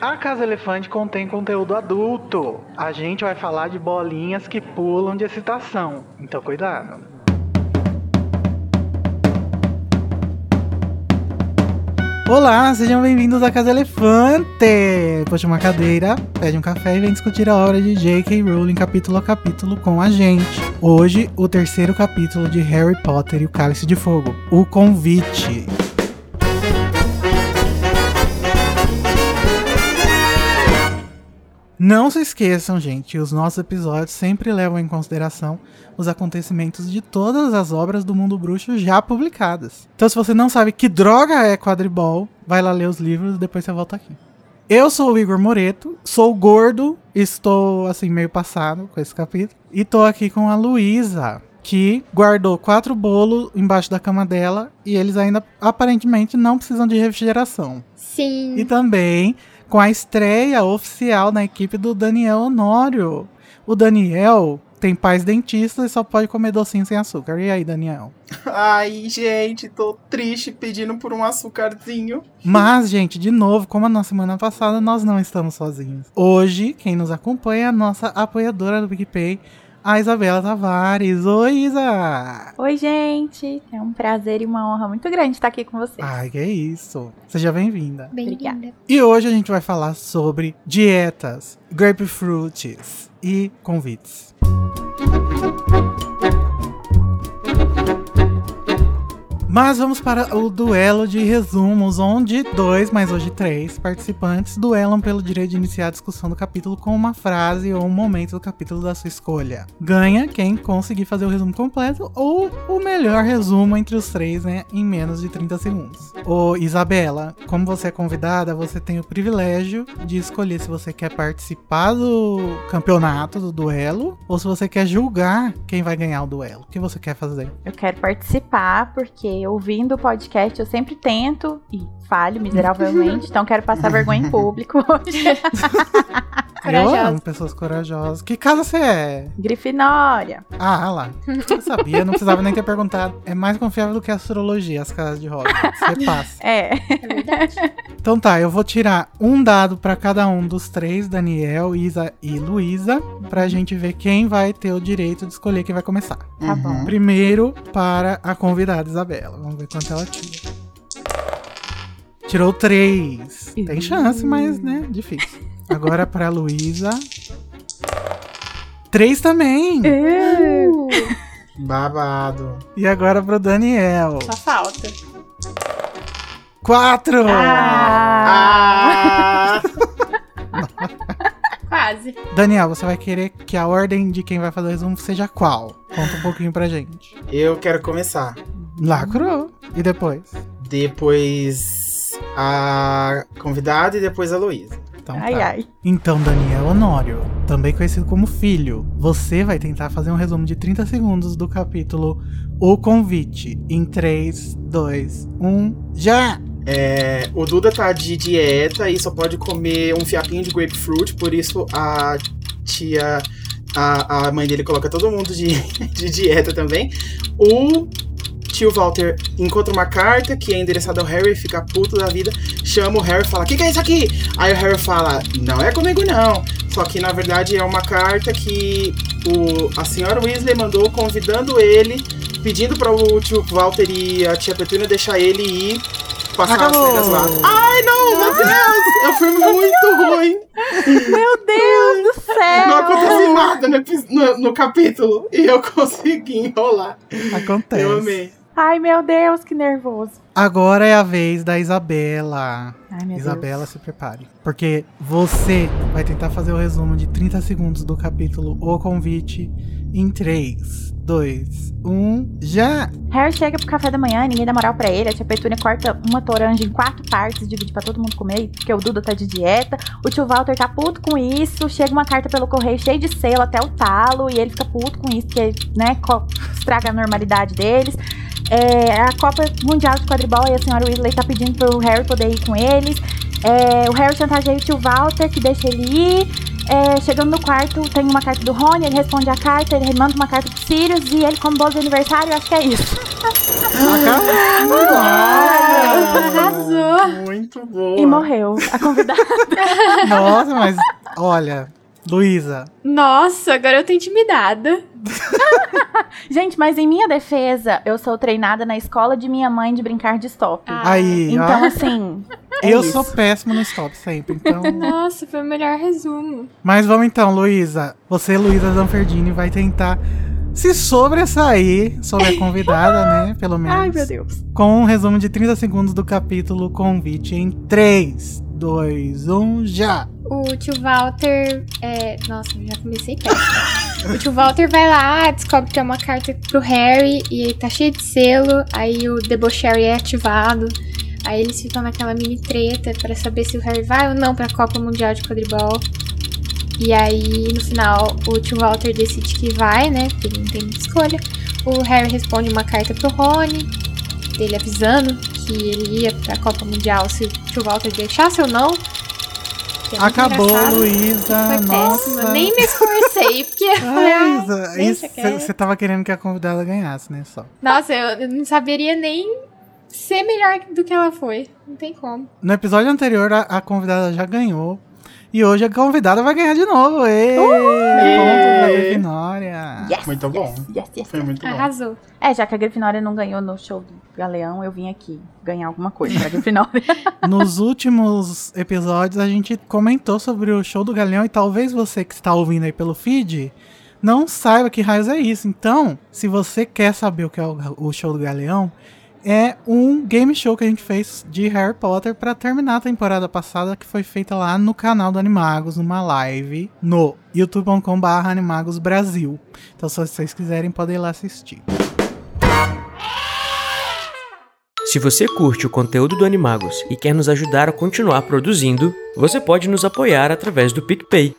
A Casa Elefante contém conteúdo adulto. A gente vai falar de bolinhas que pulam de excitação. Então cuidado. Olá, sejam bem-vindos à Casa Elefante! Puxa uma cadeira, pede um café e vem discutir a obra de J.K. Rowling capítulo a capítulo com a gente. Hoje, o terceiro capítulo de Harry Potter e o Cálice de Fogo, O Convite. Não se esqueçam, gente, os nossos episódios sempre levam em consideração os acontecimentos de todas as obras do mundo bruxo já publicadas. Então, se você não sabe que droga é quadribol, vai lá ler os livros e depois você volta aqui. Eu sou o Igor Moreto, sou gordo, estou assim meio passado com esse capítulo e tô aqui com a Luísa, que guardou quatro bolos embaixo da cama dela e eles ainda aparentemente não precisam de refrigeração. Sim. E também com a estreia oficial na equipe do Daniel Honório. O Daniel tem pais dentistas e só pode comer docinho sem açúcar. E aí, Daniel? Ai, gente, tô triste pedindo por um açúcarzinho. Mas, gente, de novo, como na semana passada, nós não estamos sozinhos. Hoje, quem nos acompanha é a nossa apoiadora do PicPay, a Isabela Tavares. Oi, Isa! Oi, gente! É um prazer e uma honra muito grande estar aqui com vocês. Ai, que isso! Seja bem-vinda. Bem-vinda. E hoje a gente vai falar sobre dietas, grapefruits e convites. Mas vamos para o duelo de resumos, onde dois, mas hoje três, participantes duelam pelo direito de iniciar a discussão do capítulo com uma frase ou um momento do capítulo da sua escolha. Ganha quem conseguir fazer o resumo completo ou o melhor resumo entre os três, né, em menos de 30 segundos. Ô Isabela, como você é convidada, você tem o privilégio de escolher se você quer participar do campeonato, do duelo, ou se você quer julgar quem vai ganhar o duelo. O que você quer fazer? Eu quero participar porque ouvindo o podcast eu sempre tento e falho miseravelmente, então quero passar vergonha em público hoje. Eu amo pessoas corajosas. Que casa você é? Grifinória. Ah, lá. Eu sabia, não precisava nem ter perguntado. É mais confiável do que a astrologia, as casas de Hogwarts. Você passa. É. É verdade. Então tá, eu vou tirar um dado pra cada um dos três, Daniel, Isa e Luísa, pra gente ver quem vai ter o direito de escolher quem vai começar. Tá bom. Primeiro para a convidada Isabela. Vamos ver quanto ela tira. Tirou três. Tem chance, mas, né, difícil. Agora pra Luísa. Três também. Uh, Babado. E agora pro Daniel. só falta. Quatro. Ah! Ah! Quase. Daniel, você vai querer que a ordem de quem vai fazer o resumo seja qual? Conta um pouquinho pra gente. Eu quero começar. Lacrou. E depois? Depois a convidada e depois a Luísa. Então Ai, tá. ai. Então, Daniel Honório, também conhecido como Filho, você vai tentar fazer um resumo de 30 segundos do capítulo O Convite. Em 3, 2, 1, já! É, o Duda tá de dieta e só pode comer um fiapinho de grapefruit, por isso a tia. A, a mãe dele coloca todo mundo de, de dieta também. O tio Walter encontra uma carta que é endereçada ao Harry, fica puto da vida, chama o Harry e fala: O que, que é isso aqui? Aí o Harry fala: Não é comigo, não. Só que na verdade é uma carta que o, a senhora Weasley mandou convidando ele, pedindo para o tio Walter e a tia Petúnia deixar ele ir passar Acabou. as férias lá. Ai, não, meu Deus! Eu fui muito ruim. Meu Deus do céu! Não aconteceu nada no, no- no capítulo. E eu consegui enrolar. Acontece. Eu amei. Ai, meu Deus, que nervoso. Agora é a vez da Isabela. Ai, meu Isabela, Deus. se prepare. Porque você vai tentar fazer o resumo de 30 segundos do capítulo O Convite em 3, 2, 1, já! Harry chega pro café da manhã, ninguém dá moral pra ele. A tia Petúnia corta uma toranja em quatro partes, divide pra todo mundo comer, porque o Duda tá de dieta. O tio Walter tá puto com isso. Chega uma carta pelo correio cheia de selo até o talo, e ele fica puto com isso, porque, né, estraga a normalidade deles. É, a Copa Mundial de Quadribol e a senhora Weasley tá pedindo pro Harry poder ir com eles. É, o Harry chantageia o tio Walter, que deixa ele ir. É, chegando no quarto, tem uma carta do Rony, ele responde a carta, ele manda uma carta pro Sirius e ele, como bolo de aniversário, eu acho que é isso. Arrasou. Muito boa. E morreu a convidada. Nossa, mas olha, Luísa, Nossa, agora eu tô intimidada. Gente, mas em minha defesa, eu sou treinada na escola de minha mãe de brincar de stop. Ah, aí, Então, ó, assim. é eu isso. sou péssimo no stop sempre, então. Nossa, foi o melhor resumo. Mas vamos então, Luísa. Você, Luísa Zanferdini, vai tentar se sobressair sobre a convidada, né? Pelo menos. Ai, meu Deus. Com um resumo de 30 segundos do capítulo Convite em 3, 2, 1, já! O tio Walter. É... Nossa, já comecei. O tio Walter vai lá, descobre que é uma carta pro Harry e aí tá cheio de selo. Aí o Debocherry é ativado. Aí eles ficam naquela mini treta pra saber se o Harry vai ou não pra Copa Mundial de Quadribol. E aí, no final, o tio Walter decide que vai, né? Porque ele não tem muita escolha. O Harry responde uma carta pro Rony, dele avisando que ele ia pra Copa Mundial se o tio Walter deixasse ou não. É Acabou. Luísa. Nossa. Nem me esforcei, porque Ah, Luísa. Você tava querendo que a convidada ganhasse, né? Só. Nossa, eu, eu não saberia nem ser melhor do que ela foi. Não tem como. No episódio anterior, a, a convidada já ganhou. E hoje a convidada vai ganhar de novo. Ê, ponto da Grifinória. Yes, Muito bom. yes, yes, yes. Foi muito bom. Arrasou. É, já que a Grifinória não ganhou no show do Galeão, eu vim aqui ganhar alguma coisa pra Grifinória. Nos últimos episódios, a gente comentou sobre o show do Galeão e talvez você que está ouvindo aí pelo feed não saiba que raios é isso. Então, se você quer saber o que é o, o show do Galeão, é um game show que a gente fez de Harry Potter para terminar a temporada passada, que foi feita lá no canal do Animagos, numa live no youtube.com.br Animagos Brasil. Então, se vocês quiserem, podem ir lá assistir. Se você curte o conteúdo do Animagos e quer nos ajudar a continuar produzindo, você pode nos apoiar através do PicPay.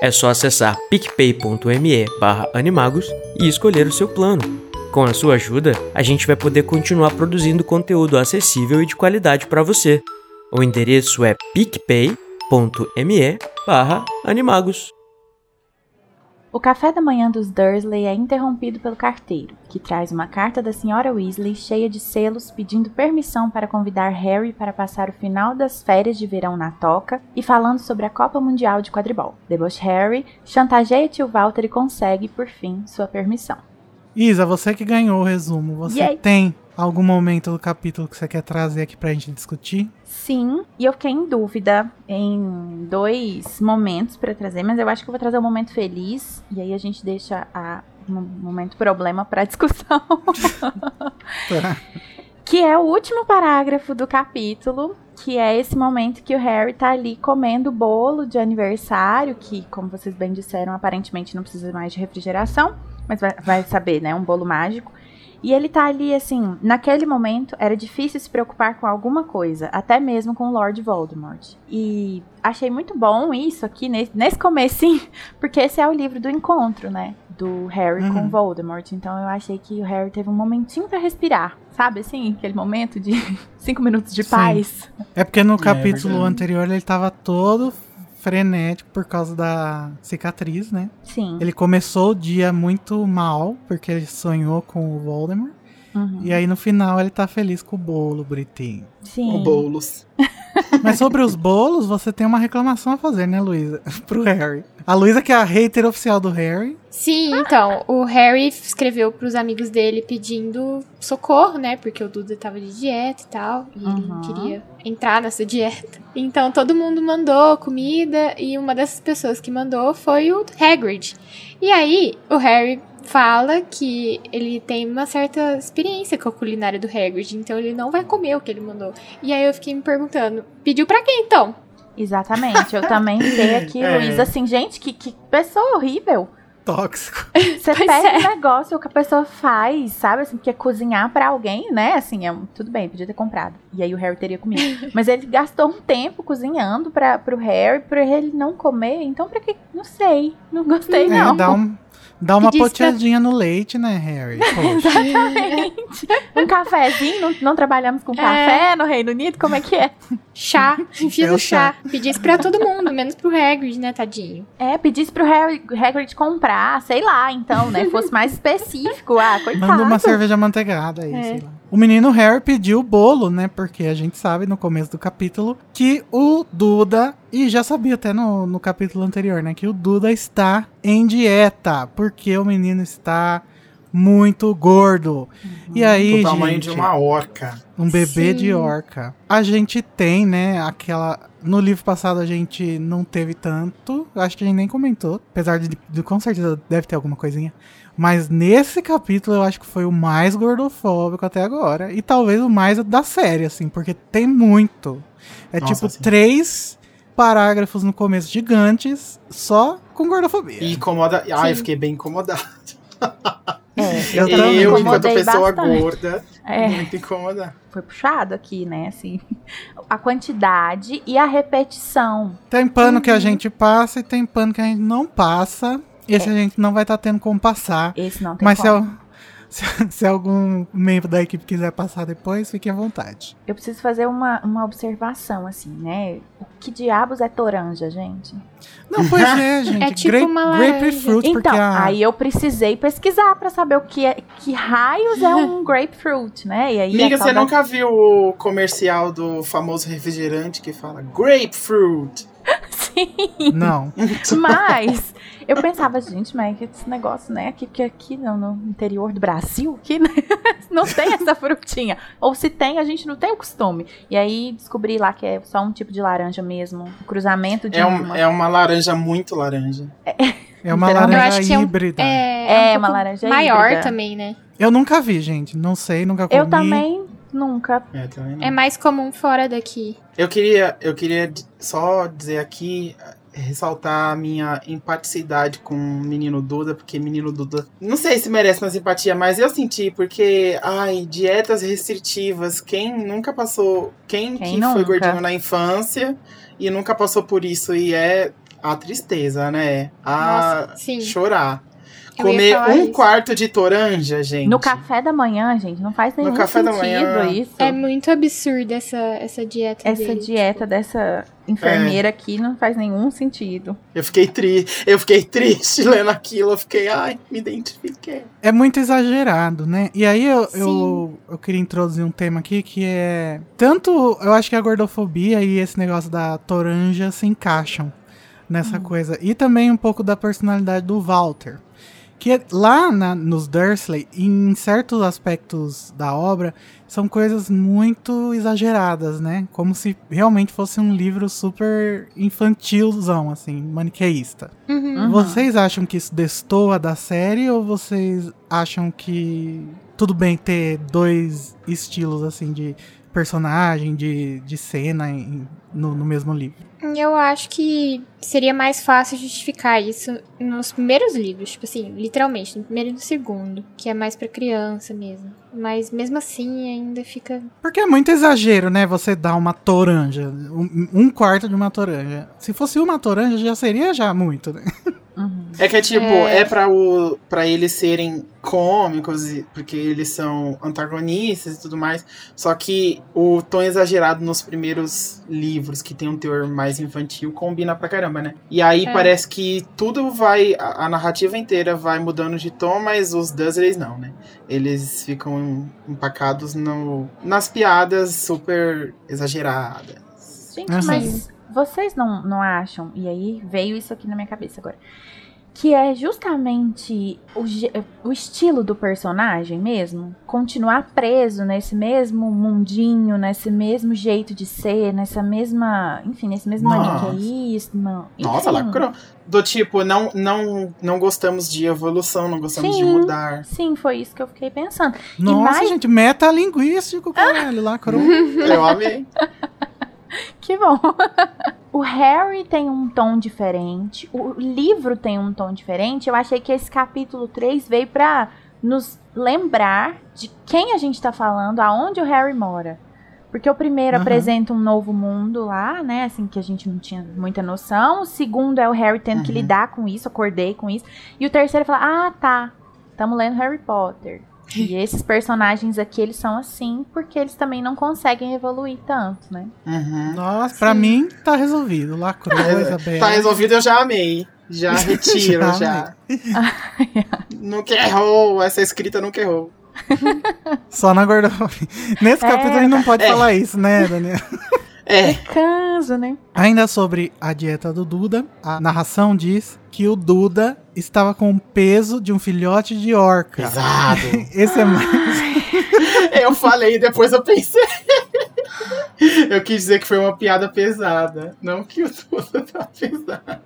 É só acessar picpay.me barra animagos e escolher o seu plano. Com a sua ajuda, a gente vai poder continuar produzindo conteúdo acessível e de qualidade para você. O endereço é picpay.me animagos. O café da manhã dos Dursley é interrompido pelo carteiro, que traz uma carta da senhora Weasley cheia de selos pedindo permissão para convidar Harry para passar o final das férias de verão na toca e falando sobre a Copa Mundial de Quadribol. Deboche Harry chantageia tio Walter e consegue, por fim, sua permissão. Isa, você que ganhou o resumo, você Yay. tem algum momento do capítulo que você quer trazer aqui pra gente discutir? Sim, e eu fiquei em dúvida em dois momentos para trazer, mas eu acho que eu vou trazer o momento feliz e aí a gente deixa a o momento problema para discussão. Tá. Que é o último parágrafo do capítulo, que é esse momento que o Harry tá ali comendo bolo de aniversário, que, como vocês bem disseram, aparentemente não precisa mais de refrigeração, mas vai, vai saber, né? Um bolo mágico. E ele tá ali, assim, naquele momento era difícil se preocupar com alguma coisa, até mesmo com o Lord Voldemort. E achei muito bom isso aqui, nesse, nesse comecinho, porque esse é o livro do encontro, né? Do Harry com Uhum. Voldemort. Então eu achei que o Harry teve um momentinho pra respirar. Sabe assim? Aquele momento de cinco minutos de Sim. paz. É porque no capítulo verdade. anterior ele tava todo frenético por causa da cicatriz, né? Sim. Ele começou o dia muito mal, porque ele sonhou com o Voldemort. Uhum. E aí no final ele tá feliz com o bolo, bonitinho. Sim. O Boulos. Mas sobre os bolos, você tem uma reclamação a fazer, né, Luísa? Pro Harry. A Luísa, que é a hater oficial do Harry. Sim, então, o Harry escreveu pros amigos dele pedindo socorro, né? Porque o Duda tava de dieta e tal. E ele não Uhum. queria entrar nessa dieta. Então todo mundo mandou comida e uma dessas pessoas que mandou foi o Hagrid. E aí, o Harry fala que ele tem uma certa experiência com a culinária do Hagrid, então ele não vai comer o que ele mandou. E aí eu fiquei me perguntando, pediu pra quem então? Exatamente. Eu também sei aqui, É. Luísa, assim, gente, que, que pessoa horrível. Tóxico. Você Pois pega é. um negócio que a pessoa faz, sabe? Assim, porque cozinhar pra alguém, né? Assim, é tudo bem, podia ter comprado. E aí o Harry teria comido. Mas ele gastou um tempo cozinhando pra, pro Harry, pra ele não comer. Então, pra que? Não sei. Não gostei, É, não. dá, um, dá uma pra- poteadinha no leite, né, Harry? Exatamente. Um cafezinho, não, não trabalhamos com café no Reino Unido, como é que é? Chá, enfia É o chá. chá. Pedisse pra todo mundo, menos pro Hagrid, né, tadinho. É, pedisse pro Harry, Hagrid comprar, sei lá, então, né? Fosse mais específico. Ah, coitado. Manda uma cerveja manteigada aí, É. sei lá. O menino Harry pediu o bolo, né? Porque a gente sabe no começo do capítulo que o Duda, e já sabia até no, no capítulo anterior, né? Que o Duda está em dieta, porque o menino está muito gordo. E aí, do tamanho gente, de uma orca. um bebê Sim. de orca. A gente tem, né, aquela. No livro passado a gente não teve tanto. Acho que a gente nem comentou. Apesar de, de com certeza deve ter alguma coisinha. Mas nesse capítulo eu acho que foi o mais gordofóbico até agora. E talvez o mais da série, assim, porque tem muito. É Nossa, tipo sim. três parágrafos no começo gigantes só com gordofobia. E incomoda. Ah, eu fiquei bem incomodado. É, Eu eu, também. eu, me enquanto pessoa bastante. gorda, É. muito incomodado. Foi puxado aqui, né? Assim, a quantidade e a repetição. Tem pano que a Uhum. gente passa e tem pano que a gente não passa. Esse É. a gente não vai estar tendo como passar. Esse não tem Mas se, como. al- se, se algum membro da equipe quiser passar depois, fique à vontade. Eu preciso fazer uma, uma observação, assim, né? O que diabos é toranja, gente? Não, pois é, gente. É tipo uma laranja. grapefruit, porque Então, a... aí eu precisei pesquisar pra saber o que é, que raios é um grapefruit, né? E aí Amiga, a tal você da- nunca viu o comercial do famoso refrigerante que fala grapefruit? Não. Mas eu pensava, gente, mas esse negócio, né? Aqui, que aqui no, no interior do Brasil, que não tem essa frutinha. Ou se tem, a gente não tem o costume. E aí descobri lá que é só um tipo de laranja mesmo. Um cruzamento de É, um- uma. é uma laranja muito laranja. É uma Eu laranja acho que é um- híbrida. É, É, um uma laranja maior híbrida. também, né? Eu nunca vi, gente. Não sei, nunca comi. Eu também nunca. É, também não. É mais comum fora daqui. Eu queria, eu queria só dizer aqui, ressaltar a minha empaticidade com o menino Duda, porque menino Duda, não sei se merece uma simpatia, mas eu senti, porque, ai, dietas restritivas, quem nunca passou, quem, Quem que nunca? foi gordinho na infância e nunca passou por isso, e é a tristeza, né? A Nossa, sim. chorar. Eu Comer um isso. quarto de toranja, gente. No café da manhã, gente, não faz nenhum café da sentido manhã. isso. É muito absurda essa, essa dieta Essa dele. dieta dessa enfermeira aqui não faz nenhum sentido. Eu fiquei triste, eu fiquei triste lendo aquilo, eu fiquei, ai, me identifiquei. É muito exagerado, né? E aí eu, Sim. eu, eu queria introduzir um tema aqui que é. Tanto eu acho que a gordofobia e esse negócio da toranja se encaixam nessa coisa. E também um pouco da personalidade do Walter. Que é- lá na- nos Dursley, em certos aspectos da obra, são coisas muito exageradas, né? Como se realmente fosse um livro super infantilzão, assim, maniqueísta. Uhum. Uhum. Vocês acham que isso destoa da série ou vocês acham que tudo bem ter dois estilos assim de personagem, de, de cena em- no, no mesmo livro? Eu acho que seria mais fácil justificar isso nos primeiros livros, tipo assim, literalmente, no primeiro e no segundo, que é mais pra criança mesmo. Mas mesmo assim ainda fica. Porque é muito exagero, né? Você dar uma toranja, um, um quarto de uma toranja. Se fosse uma toranja já seria já muito, né? É que é tipo, É. é, pra, o, pra eles serem cômicos, porque eles são antagonistas e tudo mais. Só que o tom exagerado nos primeiros livros, que tem um teor mais infantil, combina pra caramba, né? E aí É. parece que tudo vai. A, a narrativa inteira vai mudando de tom, mas os Dursleys não, né? Eles ficam empacados no, nas piadas super exageradas. Gente, Uhum. mas vocês não, não acham, e aí veio isso aqui na minha cabeça agora, que é justamente o, o estilo do personagem mesmo? Continuar preso nesse mesmo mundinho, nesse mesmo jeito de ser, nessa mesma. Enfim, nesse mesmo Nossa. maniqueísmo. Nossa, enfim. lacrou. Do tipo, não, não, não gostamos de evolução, não gostamos de Sim. mudar. Sim, foi isso que eu fiquei pensando. Nossa, mais- gente, metalinguístico, caralho, lacrou. Eu amei. Que bom. o Harry tem um tom diferente, o livro tem um tom diferente. Eu achei que esse capítulo 3 veio pra nos lembrar de quem a gente tá falando, aonde o Harry mora. Porque o primeiro Aham. apresenta um novo mundo lá, né? Assim, que a gente não tinha muita noção. O segundo é o Harry tendo que Uhum. lidar com isso, acordei com isso. E o terceiro fala: Ah, tá. Estamos lendo Harry Potter. E esses personagens aqui, eles são assim porque eles também não conseguem evoluir tanto, né? Uhum. Nossa, pra Sim. mim tá resolvido. Lacrou, Isabela. Tá resolvido, eu já amei. Já retiro, Já já. nunca errou, essa escrita nunca errou. Só na gordofobia. Nesse É. capítulo a gente não pode É. falar isso, né, Daniel? É, Canso, né? Ainda sobre a dieta do Duda, a narração diz que o Duda estava com o peso de um filhote de orca. pesado. Esse é mais. eu falei, depois eu pensei. Eu quis dizer que foi uma piada pesada. Não que o tudo tá pesado.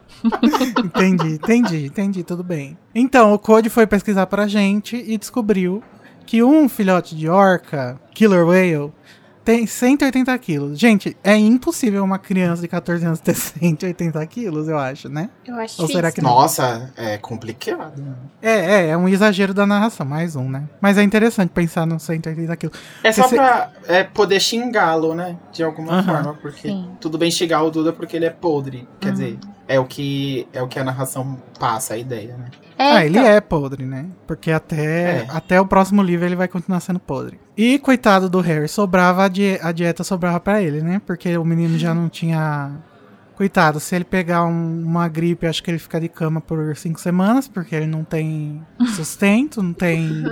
Entendi, entendi, entendi, tudo bem. Então, o Code foi pesquisar pra gente e descobriu que um filhote de orca, Killer Whale, tem 180 quilos. Gente, é impossível uma criança de 14 anos ter 180 quilos, eu acho, né? Eu acho Ou será que não? Nossa, é complicado. É, é, é um exagero da narração, mais um, né? Mas é interessante pensar nos 180 quilos. É só Esse- pra é, poder xingá-lo, né? De alguma forma. Porque Sim. tudo bem xingar o Duda porque ele é podre. Quer Uhum. dizer, é o, que, é o que a narração passa, a ideia, né? É, ah, ele então. é podre, né? Porque até, É. até o próximo livro ele vai continuar sendo podre. E coitado do Harry, sobrava a, die- a dieta sobrava pra ele, né? Porque o menino já não tinha. Coitado, se ele pegar um- uma gripe, acho que ele fica de cama por cinco semanas, porque ele não tem sustento, não tem.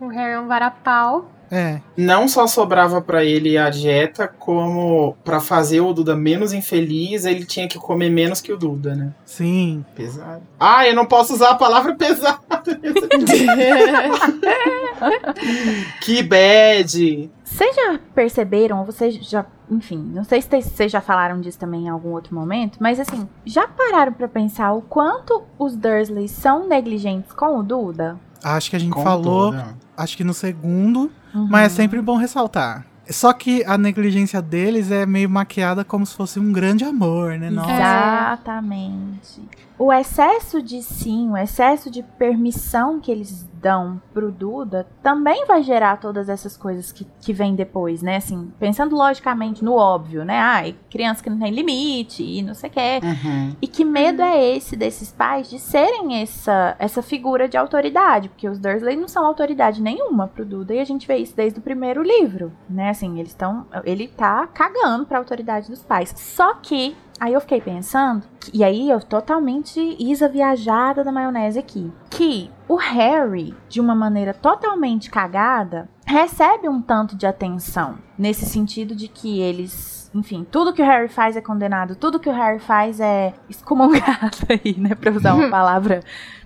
O Harry é um varapau. É. Não só sobrava pra ele a dieta, como pra fazer o Duda menos infeliz, ele tinha que comer menos que o Duda, né? Sim. Pesado. Ah, eu não posso usar a palavra pesado. que bad. Vocês já perceberam, ou vocês já, enfim, não sei se vocês já falaram disso também em algum outro momento, mas assim, já pararam pra pensar o quanto os Dursleys são negligentes com o Duda? Acho que a gente Com falou, Duda. Acho que no segundo, Uhum. mas é sempre bom ressaltar. Só que a negligência deles é meio maquiada como se fosse um grande amor, né? Nossa. Exatamente. O excesso de sim, o excesso de permissão que eles dão pro Duda também vai gerar todas essas coisas que, que vêm depois, né? Assim, pensando logicamente no óbvio, né? Ai, criança que não tem limite e não sei o que. Uhum. E que medo é esse desses pais de serem essa, essa figura de autoridade? Porque os Dursley não são autoridade nenhuma pro Duda e a gente vê isso desde o primeiro livro, né? Assim, eles estão. Ele tá cagando pra autoridade dos pais. Só que. Aí eu fiquei pensando, e aí eu totalmente Isa viajada da maionese aqui, que o Harry, de uma maneira totalmente cagada, recebe um tanto de atenção, nesse sentido de que eles enfim, tudo que o Harry faz é condenado, tudo que o Harry faz é excomungado aí, né? Pra usar uma palavra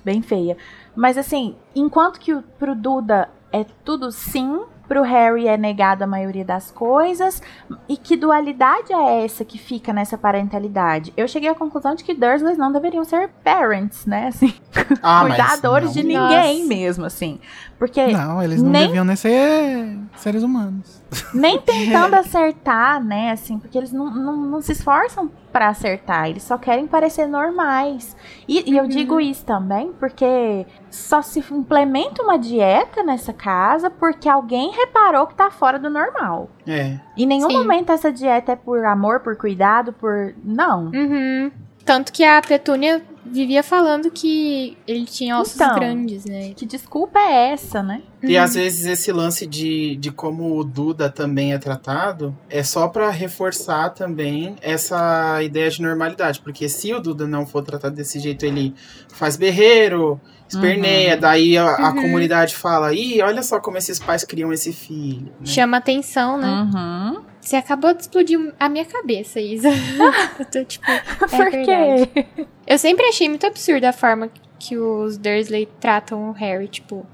bem feia. Mas assim, enquanto que o, pro Duda é tudo sim, pro Harry é negado a maioria das coisas. E que dualidade é essa que fica nessa parentalidade? Eu cheguei à conclusão de que Dursleys não deveriam ser parents, né? Assim, Ah, cuidadores de ninguém Nossa. mesmo, assim. Porque Não, eles não Nem- deviam nem ser seres humanos. nem tentando acertar, né? Assim, porque eles não, não, não se esforçam pra acertar, eles só querem parecer normais. E, e eu digo isso também porque só se implementa uma dieta nessa casa porque alguém reparou que tá fora do normal. É. Em nenhum Sim. momento essa dieta é por amor, por cuidado, por. Não. Uhum. Tanto que a Petúnia vivia falando que ele tinha ossos Então. grandes, né? Que desculpa é essa, né? E Uhum. às vezes esse lance de, de como o Duda também é tratado é só pra reforçar também essa ideia de normalidade. Porque se o Duda não for tratado desse jeito, ele faz berreiro, esperneia, Uhum. daí a, a Uhum. comunidade fala: ih, olha só como esses pais criam esse filho. né? Chama atenção, né? Uhum. Você acabou de explodir a minha cabeça, Isa. eu tô tipo. Por verdade. quê? Eu sempre achei muito absurda a forma que os Dursley tratam o Harry, tipo,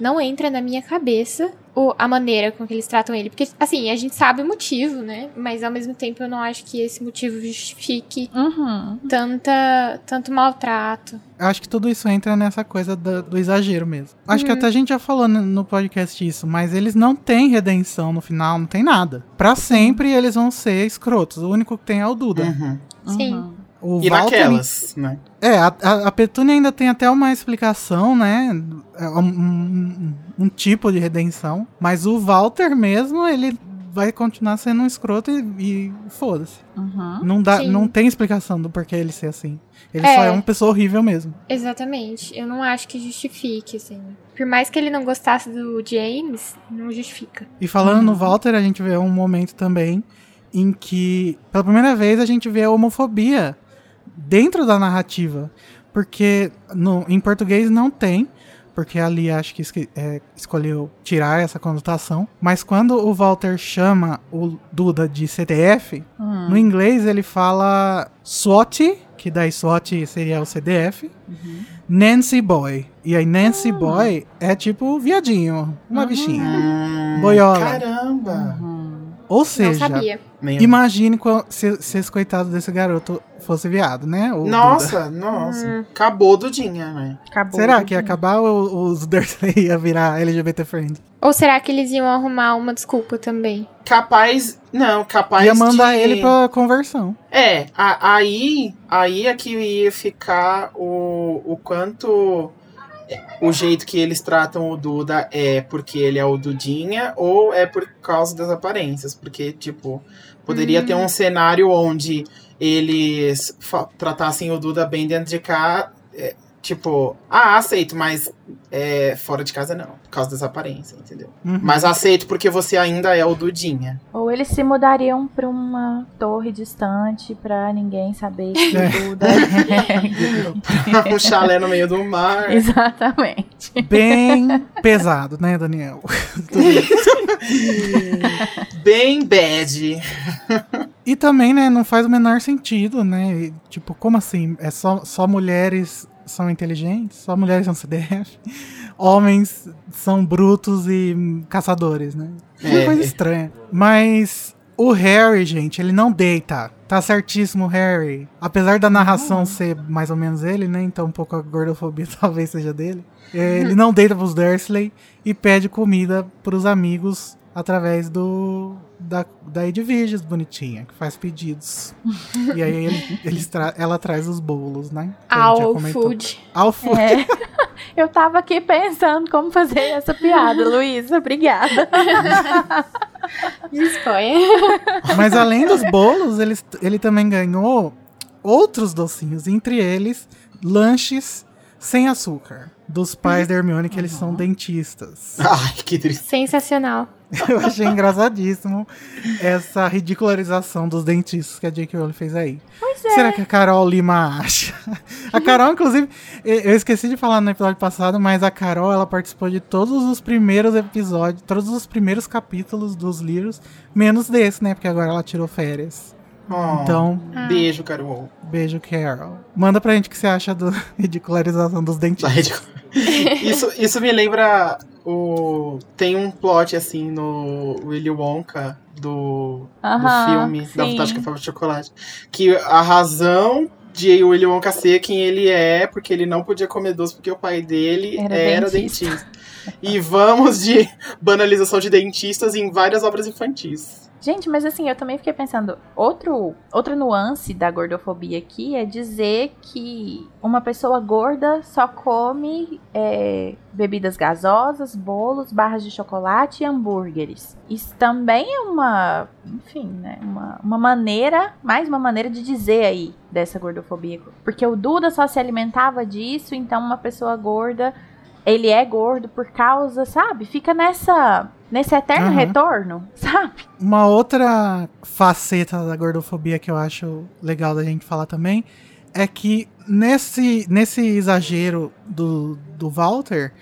não entra na minha cabeça o, a maneira com que eles tratam ele. Porque, assim, a gente sabe o motivo, né? Mas ao mesmo tempo eu não acho que esse motivo justifique Uhum. tanta, tanto maltrato. Eu acho que tudo isso entra nessa coisa do, do exagero mesmo. Acho que Uhum. até a gente já falou no, no podcast isso, mas eles não têm redenção no final, não tem nada. Pra sempre eles vão ser escrotos. O único que tem é o Duda. Uhum. Sim. O E Walter, naquelas, né? É, a, a, a Petúnia ainda tem até uma explicação, né? É Um, um- um tipo de redenção. Mas o Walter mesmo, ele vai continuar sendo um escroto e, e foda-se. Uhum. Não, dá, Sim. não tem explicação do porquê ele ser assim. Ele É. só é uma pessoa horrível mesmo. Exatamente. Eu não acho que justifique, assim. Por mais que ele não gostasse do James, não justifica. E falando Uhum. no Walter, a gente vê um momento também em que, pela primeira vez, a gente vê a homofobia dentro da narrativa. Porque no, em português não tem, porque ali acho que esque- é, escolheu tirar essa conotação. Mas quando o Walter chama o Duda de CDF, Hum. no inglês ele fala SWAT, que daí SWAT seria o CDF, Nancy Boy. E aí Nancy Boy é tipo viadinho, uma bichinha. Hum, Boiola. Caramba. Ou Não seja, imagine se, se esse coitado desse garoto fosse viado, né? o Duda. Nossa, nossa. Hum. Acabou Dudinha, né? Acabou. Será que ia acabar ou os Dursley ia virar LGBT friend? Ou será que eles iam arrumar uma desculpa também? Capaz. Não, capaz Ia mandar de... ele pra conversão. É, a- aí, aí é que ia ficar o, o quanto o jeito que eles tratam o Duda é porque ele é o Dudinha ou é por causa das aparências. Porque, tipo, poderia ter um cenário onde eles tratassem o Duda bem dentro de cá. Tipo, ah, aceito, mas é, fora de casa não, por causa das aparências, entendeu? Uhum. Mas aceito porque você ainda é o Dudinha. Ou eles se mudariam pra uma torre distante pra ninguém saber que É. o Duda é. um chalé no meio do mar. Exatamente. Bem pesado, né, Daniel? Bem bad. E também, né, não faz o menor sentido, né? Tipo, como assim? É só, só mulheres são inteligentes? Só mulheres são CDF? Homens são brutos e hum, caçadores, né? Que É. coisa estranha. Mas o Harry, gente, ele não deita. Tá certíssimo, o Harry. Apesar da narração ser mais ou menos ele, né? Então um pouco a gordofobia talvez seja dele. Ele não deita pros Dursley e pede comida pros amigos através do da, da Edviges bonitinha, que faz pedidos. e aí ele, eles tra- ela traz os bolos, né? All food. All food. É. Eu tava aqui pensando como fazer essa piada, Luísa. Obrigada. Disponha. Mas além dos bolos, ele, ele também ganhou outros docinhos, entre eles lanches sem açúcar. Dos pais da Hermione, que eles são dentistas. Ai, que triste. Sensacional. Eu achei engraçadíssimo essa ridicularização dos dentistas que a J.K. Rowling fez aí. Pois é. Será que a Carol Lima acha? A Carol, inclusive, eu eu esqueci de falar no episódio passado, mas a Carol, ela participou de todos os primeiros episódios, todos os primeiros capítulos dos livros, menos desse, né? Porque agora ela tirou férias. Oh, Então, Ah. Beijo, Carol. beijo, Carol. Manda pra gente o que você acha da ridicularização dos dentistas. ridículo. isso, isso me lembra o. Tem um plot assim no Willy Wonka do, do Aham, filme da sim. Fantástica Fábrica de Chocolate. Que a razão de Willy Wonka ser quem ele é, porque ele não podia comer doce porque o pai dele Era era, dentista. dentista. E vamos de banalização de dentistas em várias obras infantis. Gente, mas assim, eu também fiquei pensando, outro, outra nuance da gordofobia aqui é dizer que uma pessoa gorda só come é, bebidas gasosas, bolos, barras de chocolate e hambúrgueres. Isso também é uma, enfim, né, uma, uma maneira, mais uma maneira de dizer aí dessa gordofobia. Porque o Duda só se alimentava disso, então uma pessoa gorda, ele é gordo por causa, sabe? Fica nessa... Nesse eterno Aham. retorno, sabe? Uma outra faceta da gordofobia que eu acho legal da gente falar também é que nesse, nesse exagero do, do Walter,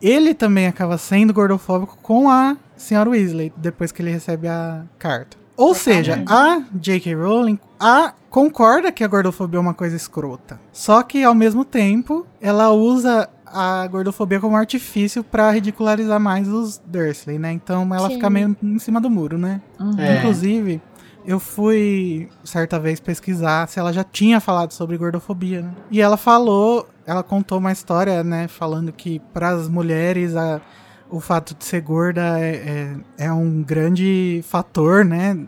ele também acaba sendo gordofóbico com a senhora Weasley, depois que ele recebe a carta. Ou seja, a J.K. Rowling a, concorda que a gordofobia é uma coisa escrota. Só que, ao mesmo tempo, ela usa a gordofobia como artifício pra ridicularizar mais os Dursley, né? Então ela Sim. fica meio em cima do muro, né? É. Inclusive, eu fui certa vez pesquisar se ela já tinha falado sobre gordofobia, né? E ela falou, ela contou uma história, né? Falando que para as mulheres a- o fato de ser gorda é, é, é um grande fator, né?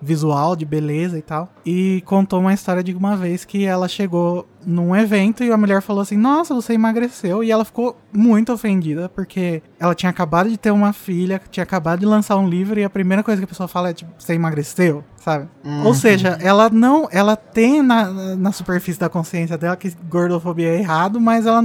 Visual, de beleza e tal. E contou uma história de uma vez que ela chegou num evento e a mulher falou assim: Nossa, você emagreceu. E ela ficou muito ofendida, porque ela tinha acabado de ter uma filha, tinha acabado de lançar um livro, e a primeira coisa que a pessoa fala é tipo, você emagreceu, sabe? Ou seja, ela não. Ela tem na, na superfície da consciência dela que gordofobia é errado, mas ela,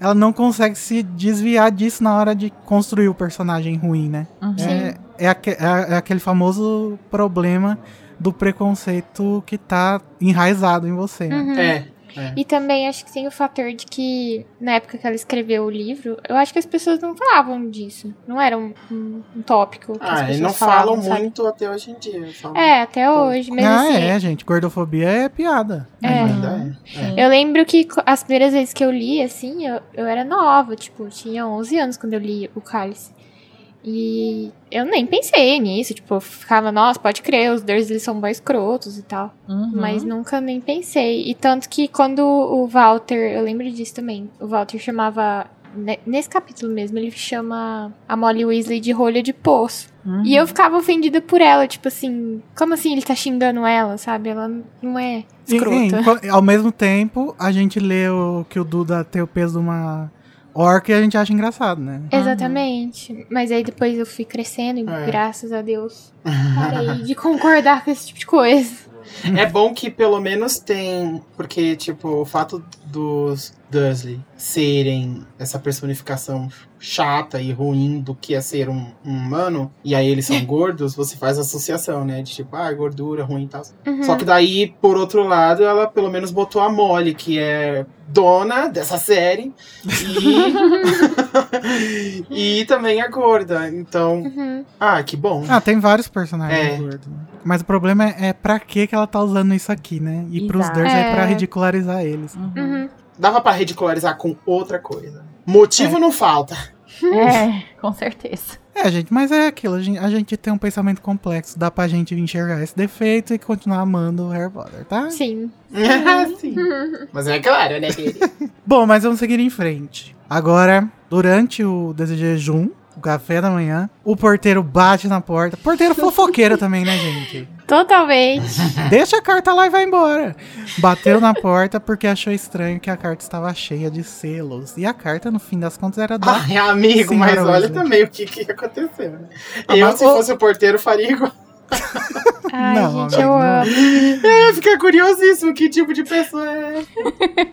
ela não consegue se desviar disso na hora de construir o personagem ruim, né? É, é, aque- é- é aquele famoso problema do preconceito que tá enraizado em você, né? Uhum. É. É. E também acho que tem o fator de que, na época que ela escreveu o livro, eu acho que as pessoas não falavam disso. Não era um, um, um tópico que as Ah, pessoas e não falavam, falam sabe? muito até hoje em dia. Falam. É, até hoje. Mas ah, assim, é, gente. Gordofobia é piada. É. É. É. Eu lembro que as primeiras vezes que eu li, assim, eu, eu era nova, tipo, tinha 11 anos quando eu li o Cálice. E eu nem pensei nisso, tipo, eu ficava, nossa, pode crer, os Dursley são bons escrotos e tal. Uhum. Mas nunca nem pensei. E tanto que quando o Walter, eu lembro disso também, o Walter chamava, ne- nesse capítulo mesmo, ele chama a Molly Weasley de rolha de poço. Uhum. E eu ficava ofendida por ela, tipo assim, como assim ele tá xingando ela, sabe? Ela não é escrota. e, enqu- ao mesmo tempo, a gente lê o, que o Duda tem o peso de uma orca e a gente acha engraçado, né? Exatamente. Mas aí depois eu fui crescendo e É. graças a Deus parei de concordar com esse tipo de coisa. É bom que pelo menos tem. Porque, tipo, o fato dos Dursley serem essa personificação chata e ruim do que é ser um, um humano, e aí eles são gordos, você faz associação, né? De tipo, ah, gordura, ruim e tal. Uhum. Só que daí, por outro lado, ela pelo menos botou a Molly, que é dona dessa série, e, e também é gorda. Então, Uhum. ah, que bom. Ah, tem vários personagens É. gordos. né? Mas o problema é, é pra que que ela tá usando isso aqui, né? E pros Exato. Dursley é pra ridicularizar eles. Uhum. Dava pra ridicularizar com outra coisa. Motivo não falta. É, com certeza. É, gente, mas é aquilo. A gente, a gente tem um pensamento complexo. Dá pra gente enxergar esse defeito e continuar amando o Harry Potter, tá? Sim. Sim. Mas é claro, né? Bom, mas vamos seguir em frente. Agora, durante o desejejum, o café da manhã, o porteiro bate na porta. Porteiro fofoqueiro também, né, gente? Totalmente. Deixa a carta lá e vai embora. Bateu na porta porque achou estranho que a carta estava cheia de selos. E a carta, no fim das contas, era da. Ai, amigo, Senhora mas olha também o que, que aconteceu. Né? Ah, eu, se o- fosse o porteiro, faria igual. Ai, Não, gente, eu amigo, amo. É, fica curiosíssimo que tipo de pessoa é.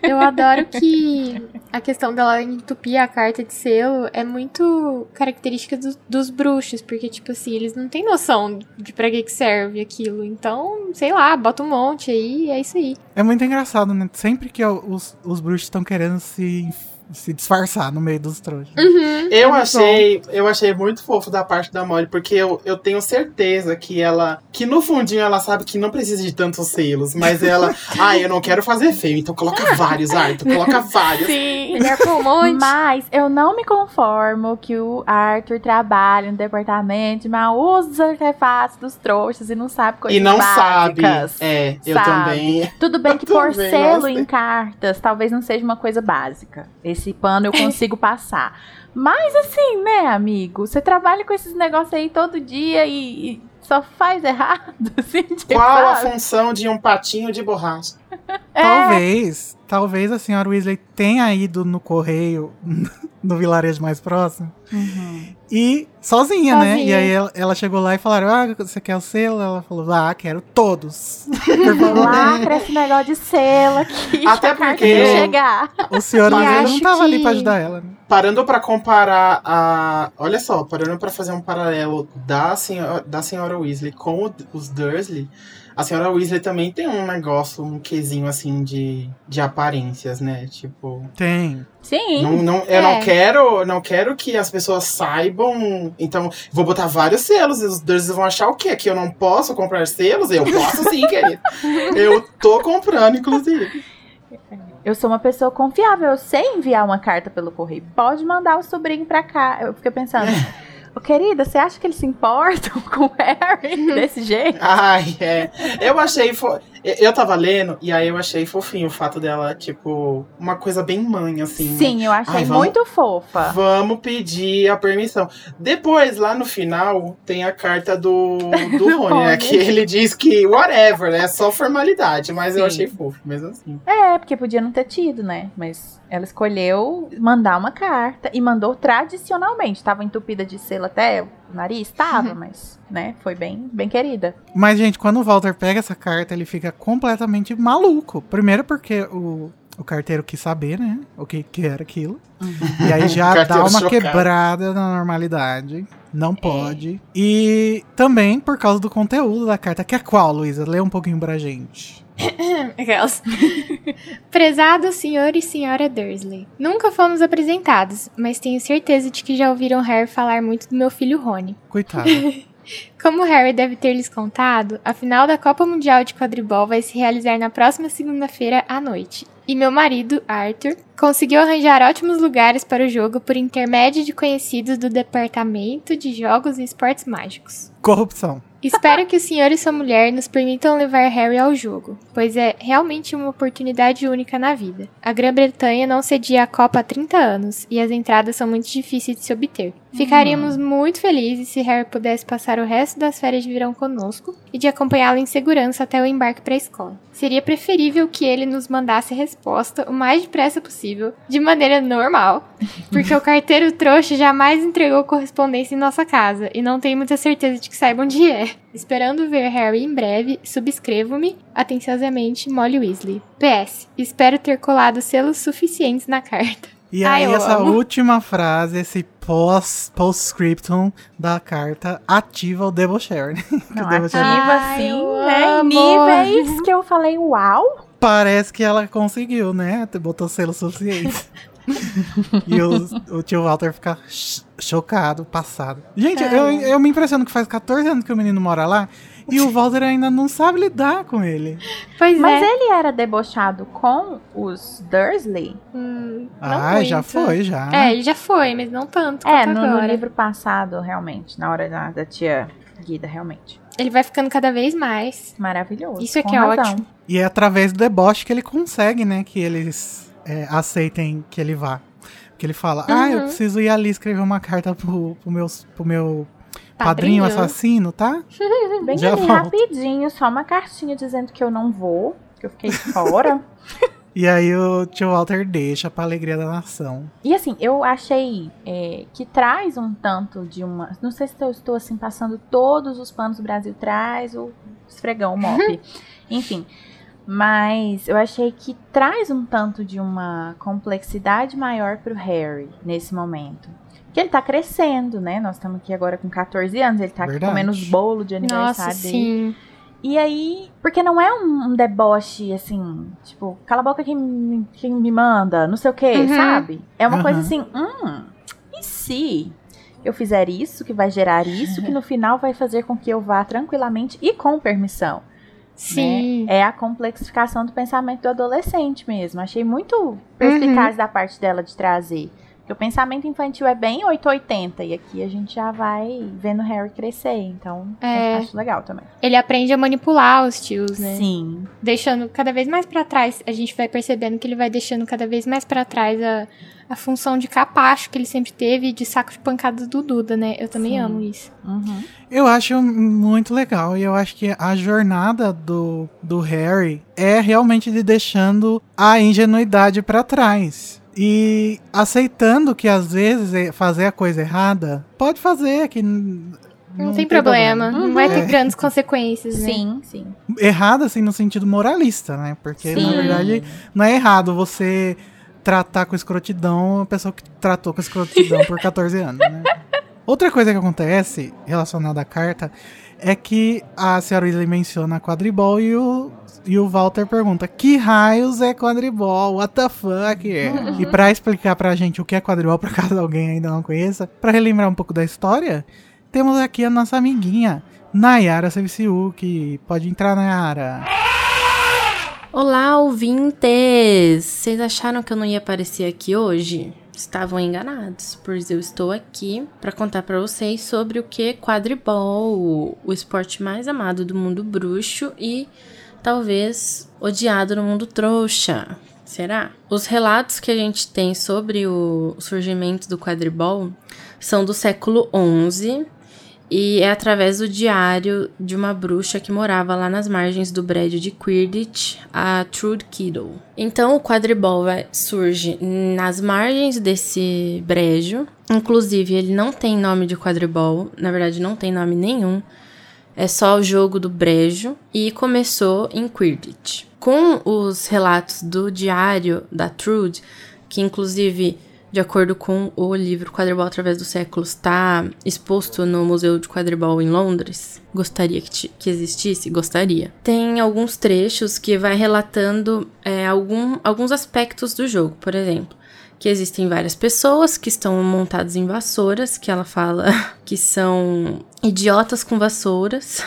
Eu adoro que a questão dela entupir a carta de selo é muito característica do- dos bruxos, porque, tipo assim, eles não têm noção de pra que que serve aquilo. Então, sei lá, bota um monte aí é isso aí. É muito engraçado, né? Sempre que os, os bruxos estão querendo se, se disfarçar no meio dos trouxas. Eu muito achei, eu achei muito fofo da parte da Molly, porque eu, eu tenho certeza que ela. Que no fundinho ela sabe que não precisa de tantos selos, mas ela. ah, eu não quero fazer feio, então coloca vários, Arthur, coloca vários. Sim. Um monte. Mas eu não me conformo que o Arthur trabalhe no departamento, mas usa os artefatos dos trouxas e não sabe coisas E não sabe. básicas. É, eu Sabe. também. Tudo bem que Eu pôr também, selo em cartas talvez não seja uma coisa básica. Esse pano eu consigo passar. Mas assim, né, amigo? Você trabalha com esses negócios aí todo dia e, e só faz errado, assim, Qual a fato. função de um patinho de borracha? É. Talvez, talvez a senhora Weasley tenha ido no correio no vilarejo mais próximo Uhum. e sozinha, né? Sozinha. E aí ela, ela chegou lá e falaram: Ah, você quer o selo? Ela falou: Ah, quero todos. Lacra esse negócio de selo aqui. Até porque- chegar. O senhor Weasley não acho tava ali que- pra ajudar ela. né? Parando pra comparar a. Olha só, parando pra fazer um paralelo da senhora, da senhora Weasley com o- os Dursley, a senhora Weasley também tem um negócio, um quesinho assim de, de aparências, né? Tipo. Tem. Sim. Não, não, eu É. não quero não quero que as pessoas saibam. Então, vou botar vários selos. E os Dursley vão achar o quê? Que eu não posso comprar selos? Eu posso sim, querido. Eu tô comprando, inclusive. Eu sou uma pessoa confiável, eu sei enviar uma carta pelo correio. Pode mandar o sobrinho pra cá. Eu fiquei pensando, ô querida, você acha que eles se importam com o Harry desse jeito? Ai, é. Eu achei. Fo... Eu eu tava lendo e aí eu achei fofinho o fato dela, tipo, uma coisa bem mãe, assim. né? Sim, eu achei Ai, vamos- muito fofa. Vamos pedir a permissão. Depois, lá no final, tem a carta do, do Rony, né? Que ele diz que whatever, né? É só formalidade. Mas eu Sim. achei fofo, mesmo assim. É, porque podia não ter tido, né? Mas ela escolheu mandar uma carta e mandou tradicionalmente. Tava entupida de selo até o nariz? Tava, mas, né? Foi bem, bem querida. Mas, gente, quando o Walter pega essa carta, ele fica completamente maluco. Primeiro porque o, o carteiro quis saber, né? O que, que era aquilo. E aí já dá uma chocado. quebrada na normalidade. Não pode. E também por causa do conteúdo da carta, que é qual, Luísa? Lê um pouquinho pra gente. Aquelas. Prezado senhor e senhora Dursley. Nunca fomos apresentados, mas tenho certeza de que já ouviram Harry falar muito do meu filho Rony. Coitado. Como Harry deve ter lhes contado, a final da Copa Mundial de Quadribol vai se realizar na próxima segunda-feira à noite. E meu marido, Arthur, conseguiu arranjar ótimos lugares para o jogo por intermédio de conhecidos do Departamento de Jogos e Esportes Mágicos. Corrupção. Espero que o senhor e sua mulher nos permitam levar Harry ao jogo, pois é realmente uma oportunidade única na vida. A Grã-Bretanha não cedia a Copa há 30 anos e as entradas são muito difíceis de se obter. Ficaríamos muito felizes se Harry pudesse passar o resto das férias de verão conosco e de acompanhá-lo em segurança até o embarque para a escola. Seria preferível que ele nos mandasse a resposta o mais depressa possível, de maneira normal, porque o carteiro trouxa jamais entregou correspondência em nossa casa e não tenho muita certeza de que saiba onde é. Esperando ver Harry em breve, subscrevo-me atenciosamente Molly Weasley. PS. Espero ter colado selos suficientes na carta. E Ai, aí, eu essa amo. última frase, esse pós- postscriptum da carta ativa o Debocher. Não, o Debocher ativa assim, né? Níveis que eu falei, uau. Parece que ela conseguiu, né? Botou selo suficiente. e o, o tio Walter fica ch- chocado, passado. Gente, eu, eu me impressiono que faz 14 anos que o menino mora lá e o Walter ainda não sabe lidar com ele. Pois Mas é. ele era debochado com os Dursley? Hum, Ah, já muito. foi, já. É, ele já foi, mas não tanto É, quanto no, no livro passado, realmente. Na hora da, da tia Guida, realmente. Ele vai ficando cada vez mais. Maravilhoso. Isso é que é razão. ótimo. E é através do deboche que ele consegue, né? Que eles é, aceitem que ele vá. Porque ele fala, ah, eu Uhum. preciso ir ali escrever uma carta pro, pro, meu, pro meu padrinho, Padrinho. assassino, tá? Bem Já ali, rapidinho, só uma cartinha dizendo que eu não vou, que eu fiquei fora. E aí o tio Walter deixa pra alegria da nação. E assim, eu achei é, que traz um tanto de uma. Não sei se eu estou assim passando todos os panos do Brasil traz, o esfregão, o mop. Enfim. Mas eu achei que traz um tanto de uma complexidade maior pro Harry nesse momento. Porque ele tá crescendo, né? Nós estamos aqui agora com 14 anos, ele tá aqui comendo os bolos de Nossa, aniversário dele. sim. E aí, porque não é um, um deboche assim, tipo, cala a boca quem, me- quem me manda, não sei o que, Uhum. sabe? É uma Uhum. coisa assim, hum, e se eu fizer isso, que vai gerar isso, que no final vai fazer com que eu vá tranquilamente e com permissão. Sim. É a complexificação do pensamento do adolescente mesmo. Achei muito perspicaz da parte dela de trazer. Porque o pensamento infantil é bem 880 e aqui a gente já vai vendo o Harry crescer, então É. acho legal também. Ele aprende a manipular os tios, né? Sim. Deixando cada vez mais pra trás. A gente vai percebendo que ele vai deixando cada vez mais pra trás a, a função de capacho que ele sempre teve de saco de pancada do Duda, né? Eu também Sim. amo isso. Uhum. Eu acho muito legal e eu acho que a jornada do, do Harry é realmente de deixando a ingenuidade pra trás. E aceitando que às vezes é- fazer a coisa errada pode fazer, que n- Não, tem, problema. Não vai ter É. grandes consequências, né? Sim, sim. Errado assim no sentido moralista, né? Porque na Sim. verdade não é errado você tratar com escrotidão a pessoa que tratou com escrotidão por 14 anos, né? Outra coisa que acontece relacionada à carta é que a senhora Weasley menciona quadribol e o, e o Walter pergunta: Que raios é quadribol? What the fuck? é?" E pra explicar pra gente o que é quadribol, por caso alguém ainda não conheça, pra relembrar um pouco da história, temos aqui a nossa amiguinha Nayara que pode entrar, Nayara. Olá, ouvintes! Vocês acharam que eu não ia aparecer aqui hoje? Estavam enganados, pois eu estou aqui para contar para vocês sobre o que quadribol, o esporte mais amado do mundo bruxo e talvez odiado no mundo trouxa. Será? Os relatos que a gente tem sobre o surgimento do quadribol são do século XI e é através do diário de uma bruxa que morava lá nas margens do prédio de Quidditch, a Trude Kiddle. Então o quadribol surge nas margens desse brejo. Inclusive, ele não tem nome de quadribol, na verdade não tem nome nenhum. É só o jogo do brejo e começou em Quidditch. Com os relatos do diário da Trude, que inclusive de acordo com o livro Quadribol através dos séculos, está exposto no Museu de Quadribol em Londres? Gostaria que, que existisse? Gostaria. Tem alguns trechos que vai relatando é, algum, alguns aspectos do jogo, por exemplo que existem várias pessoas que estão montadas em vassouras, que ela fala que são idiotas com vassouras.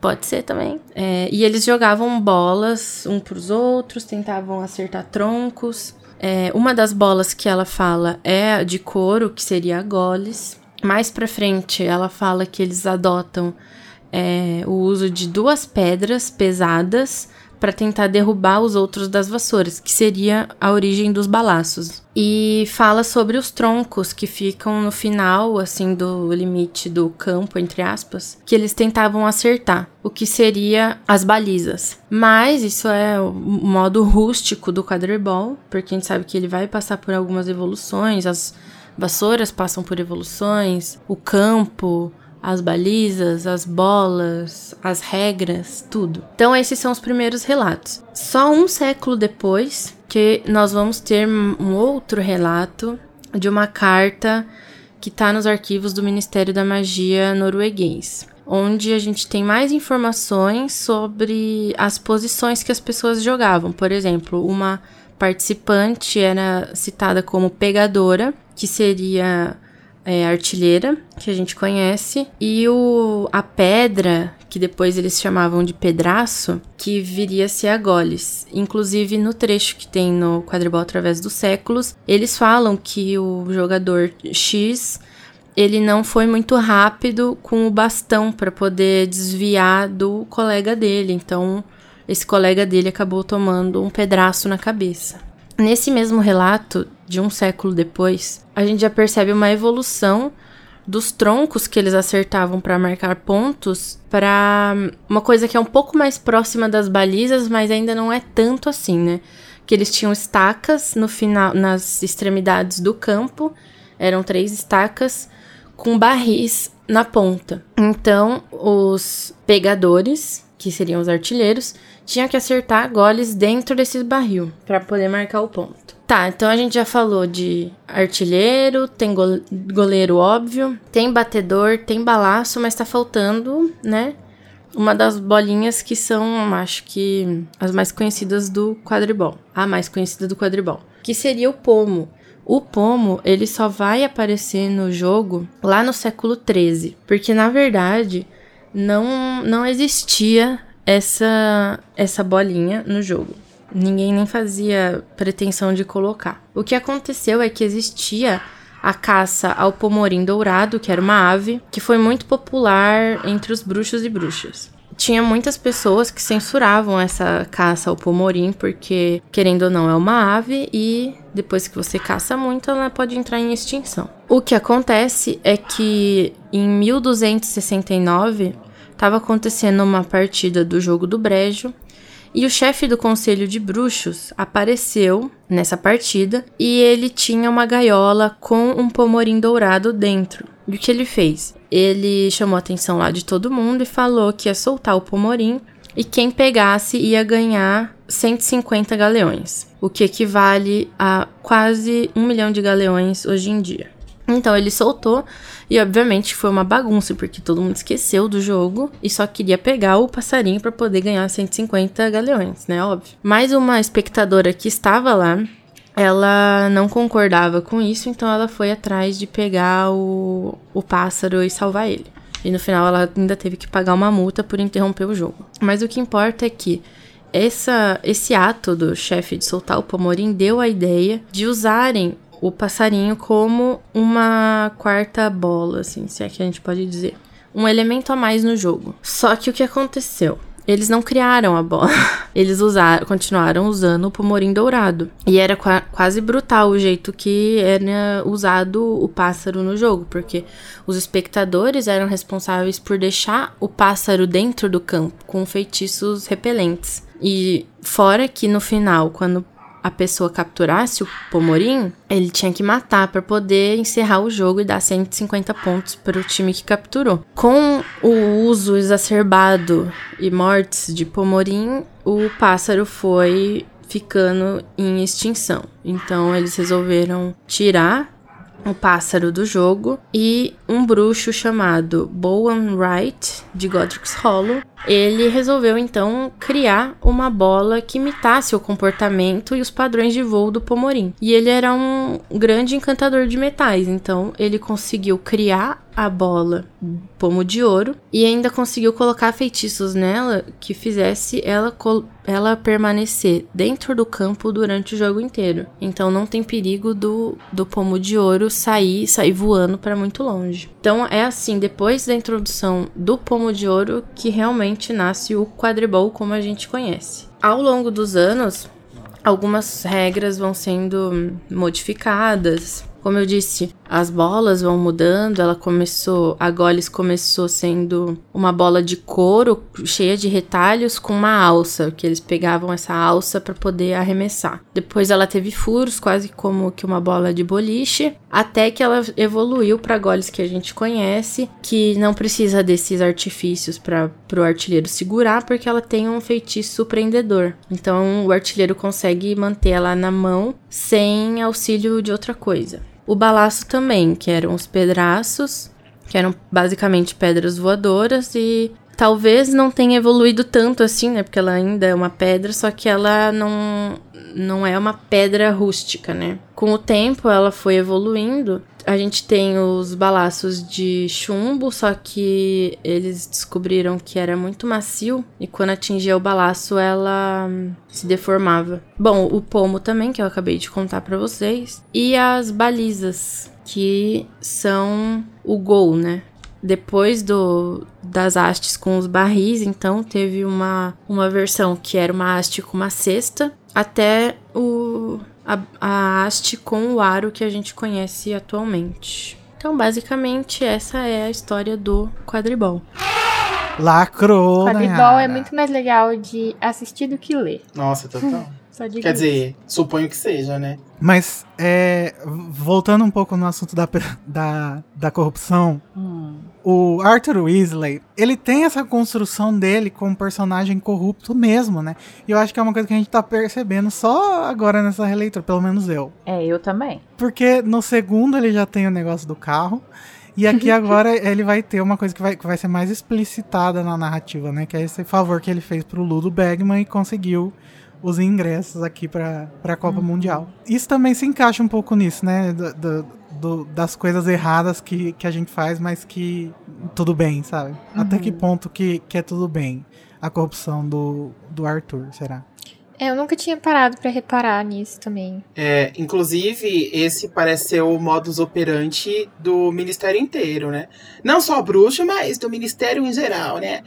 Pode ser também. É, e eles jogavam bolas um pros outros, tentavam acertar troncos. É, uma das bolas que ela fala é de couro, que seria a goles. Mais pra frente, ela fala que eles adotam é, o uso de duas pedras pesadas para tentar derrubar os outros das vassouras, que seria a origem dos balaços. E fala sobre os troncos que ficam no final, assim, do limite do campo, entre aspas, que eles tentavam acertar, o que seria as balizas. Mas isso é o modo rústico do quadribol, porque a gente sabe que ele vai passar por algumas evoluções, as vassouras passam por evoluções, o campo, as balizas, as bolas, as regras, tudo. Então esses são os primeiros relatos. Só um século depois que nós vamos ter um outro relato de uma carta que está nos arquivos do Ministério da Magia norueguês, onde a gente tem mais informações sobre as posições que as pessoas jogavam. Por exemplo, uma participante era citada como pegadora, que seria é, artilheira, que a gente conhece, e o, a pedra, que depois eles chamavam de pedraço, que viria a ser a Goles. Inclusive, no trecho que tem no quadribol através dos séculos, eles falam que o jogador X ele não foi muito rápido com o bastão para poder desviar do colega dele. Então, esse colega dele acabou tomando um pedaço na cabeça. Nesse mesmo relato, de um século depois, a gente já percebe uma evolução dos troncos que eles acertavam para marcar pontos para uma coisa que é um pouco mais próxima das balizas, mas ainda não é tanto assim, né? Que eles tinham estacas no final, nas extremidades do campo, eram três estacas com barris na ponta. Então, os pegadores, que seriam os artilheiros, tinha que acertar goles dentro desse barril para poder marcar o ponto. Tá, então a gente já falou de artilheiro, tem goleiro óbvio, tem batedor, tem balaço, mas tá faltando, né? Uma das bolinhas que são, acho que, as mais conhecidas do quadribol. A mais conhecida do quadribol. Que seria o pomo. O pomo, ele só vai aparecer no jogo lá no século 13, porque na verdade não não existia essa, essa bolinha no jogo. Ninguém nem fazia pretensão de colocar. O que aconteceu é que existia a caça ao pomorim dourado, que era uma ave, que foi muito popular entre os bruxos e bruxas. Tinha muitas pessoas que censuravam essa caça ao pomorim, porque, querendo ou não, é uma ave e depois que você caça muito, ela pode entrar em extinção. O que acontece é que em 1269 estava acontecendo uma partida do jogo do Brejo e o chefe do conselho de bruxos apareceu nessa partida e ele tinha uma gaiola com um pomorim dourado dentro. E o que ele fez? Ele chamou a atenção lá de todo mundo e falou que ia soltar o pomorim e quem pegasse ia ganhar 150 galeões, o que equivale a quase um milhão de galeões hoje em dia. Então ele soltou e obviamente foi uma bagunça porque todo mundo esqueceu do jogo e só queria pegar o passarinho para poder ganhar 150 galeões, né, óbvio. Mais uma espectadora que estava lá, ela não concordava com isso, então ela foi atrás de pegar o, o pássaro e salvar ele. E no final ela ainda teve que pagar uma multa por interromper o jogo. Mas o que importa é que essa, esse ato do chefe de soltar o Pomorim deu a ideia de usarem o passarinho como uma quarta bola, assim, se é que a gente pode dizer. Um elemento a mais no jogo. Só que o que aconteceu? Eles não criaram a bola. Eles usaram, continuaram usando o pomorim dourado. E era qua quase brutal o jeito que era usado o pássaro no jogo, porque os espectadores eram responsáveis por deixar o pássaro dentro do campo com feitiços repelentes. E fora que no final, quando a pessoa capturasse o Pomorim, ele tinha que matar para poder encerrar o jogo e dar 150 pontos para o time que capturou. Com o uso exacerbado e mortes de Pomorim, o pássaro foi ficando em extinção. Então eles resolveram tirar o pássaro do jogo e um bruxo chamado Bowen Wright de Godric's Hollow. Ele resolveu então criar uma bola que imitasse o comportamento e os padrões de voo do Pomorim. E ele era um grande encantador de metais, então ele conseguiu criar a bola pomo de ouro e ainda conseguiu colocar feitiços nela que fizesse ela, ela permanecer dentro do campo durante o jogo inteiro. Então não tem perigo do, do pomo de ouro sair sair voando para muito longe. Então é assim, depois da introdução do pomo de ouro que realmente nasce o quadribol como a gente conhece. Ao longo dos anos, algumas regras vão sendo modificadas, como eu disse, as bolas vão mudando. Ela começou, a Goles começou sendo uma bola de couro cheia de retalhos com uma alça, que eles pegavam essa alça para poder arremessar. Depois ela teve furos, quase como que uma bola de boliche, até que ela evoluiu para Goles que a gente conhece, que não precisa desses artifícios para o artilheiro segurar, porque ela tem um feitiço surpreendedor. Então o artilheiro consegue manter ela na mão sem auxílio de outra coisa. O balaço também, que eram os pedraços, que eram basicamente pedras voadoras e talvez não tenha evoluído tanto assim, né? Porque ela ainda é uma pedra, só que ela não não é uma pedra rústica, né? Com o tempo ela foi evoluindo. A gente tem os balaços de chumbo, só que eles descobriram que era muito macio e quando atingia o balaço ela se deformava. Bom, o pomo também, que eu acabei de contar para vocês, e as balizas, que são o gol, né? Depois do, das hastes com os barris, então teve uma, uma versão que era uma haste com uma cesta, até o, a, a haste com o aro que a gente conhece atualmente. Então, basicamente, essa é a história do quadribol. Lacrou, Quadribol é muito mais legal de assistir do que ler. Nossa, total. Quer isso. dizer, suponho que seja, né? Mas, é, voltando um pouco no assunto da, da, da corrupção, o Arthur Weasley, ele tem essa construção dele como personagem corrupto mesmo, né? E eu acho que é uma coisa que a gente tá percebendo só agora nessa releitura, pelo menos eu. É, eu também. Porque no segundo ele já tem o negócio do carro. E aqui agora ele vai ter uma coisa que vai, que vai ser mais explicitada na narrativa, né? Que é esse favor que ele fez pro Ludo Bagman e conseguiu os ingressos aqui pra, pra Copa Mundial. Isso também se encaixa um pouco nisso, né? Do- do- do- das coisas erradas que, que a gente faz, mas que tudo bem, sabe? Até que ponto que, que é tudo bem a corrupção do, do Arthur, será? É, eu nunca tinha parado pra reparar nisso também. É, inclusive, esse parece ser o modus operandi do ministério inteiro, né? Não só bruxo, mas do ministério em geral, né?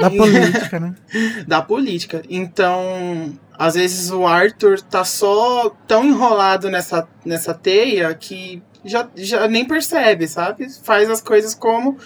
Da política, né? Da política. Então, às vezes o Arthur tá só tão enrolado nessa, nessa teia que já, já nem percebe, sabe? Faz as coisas como,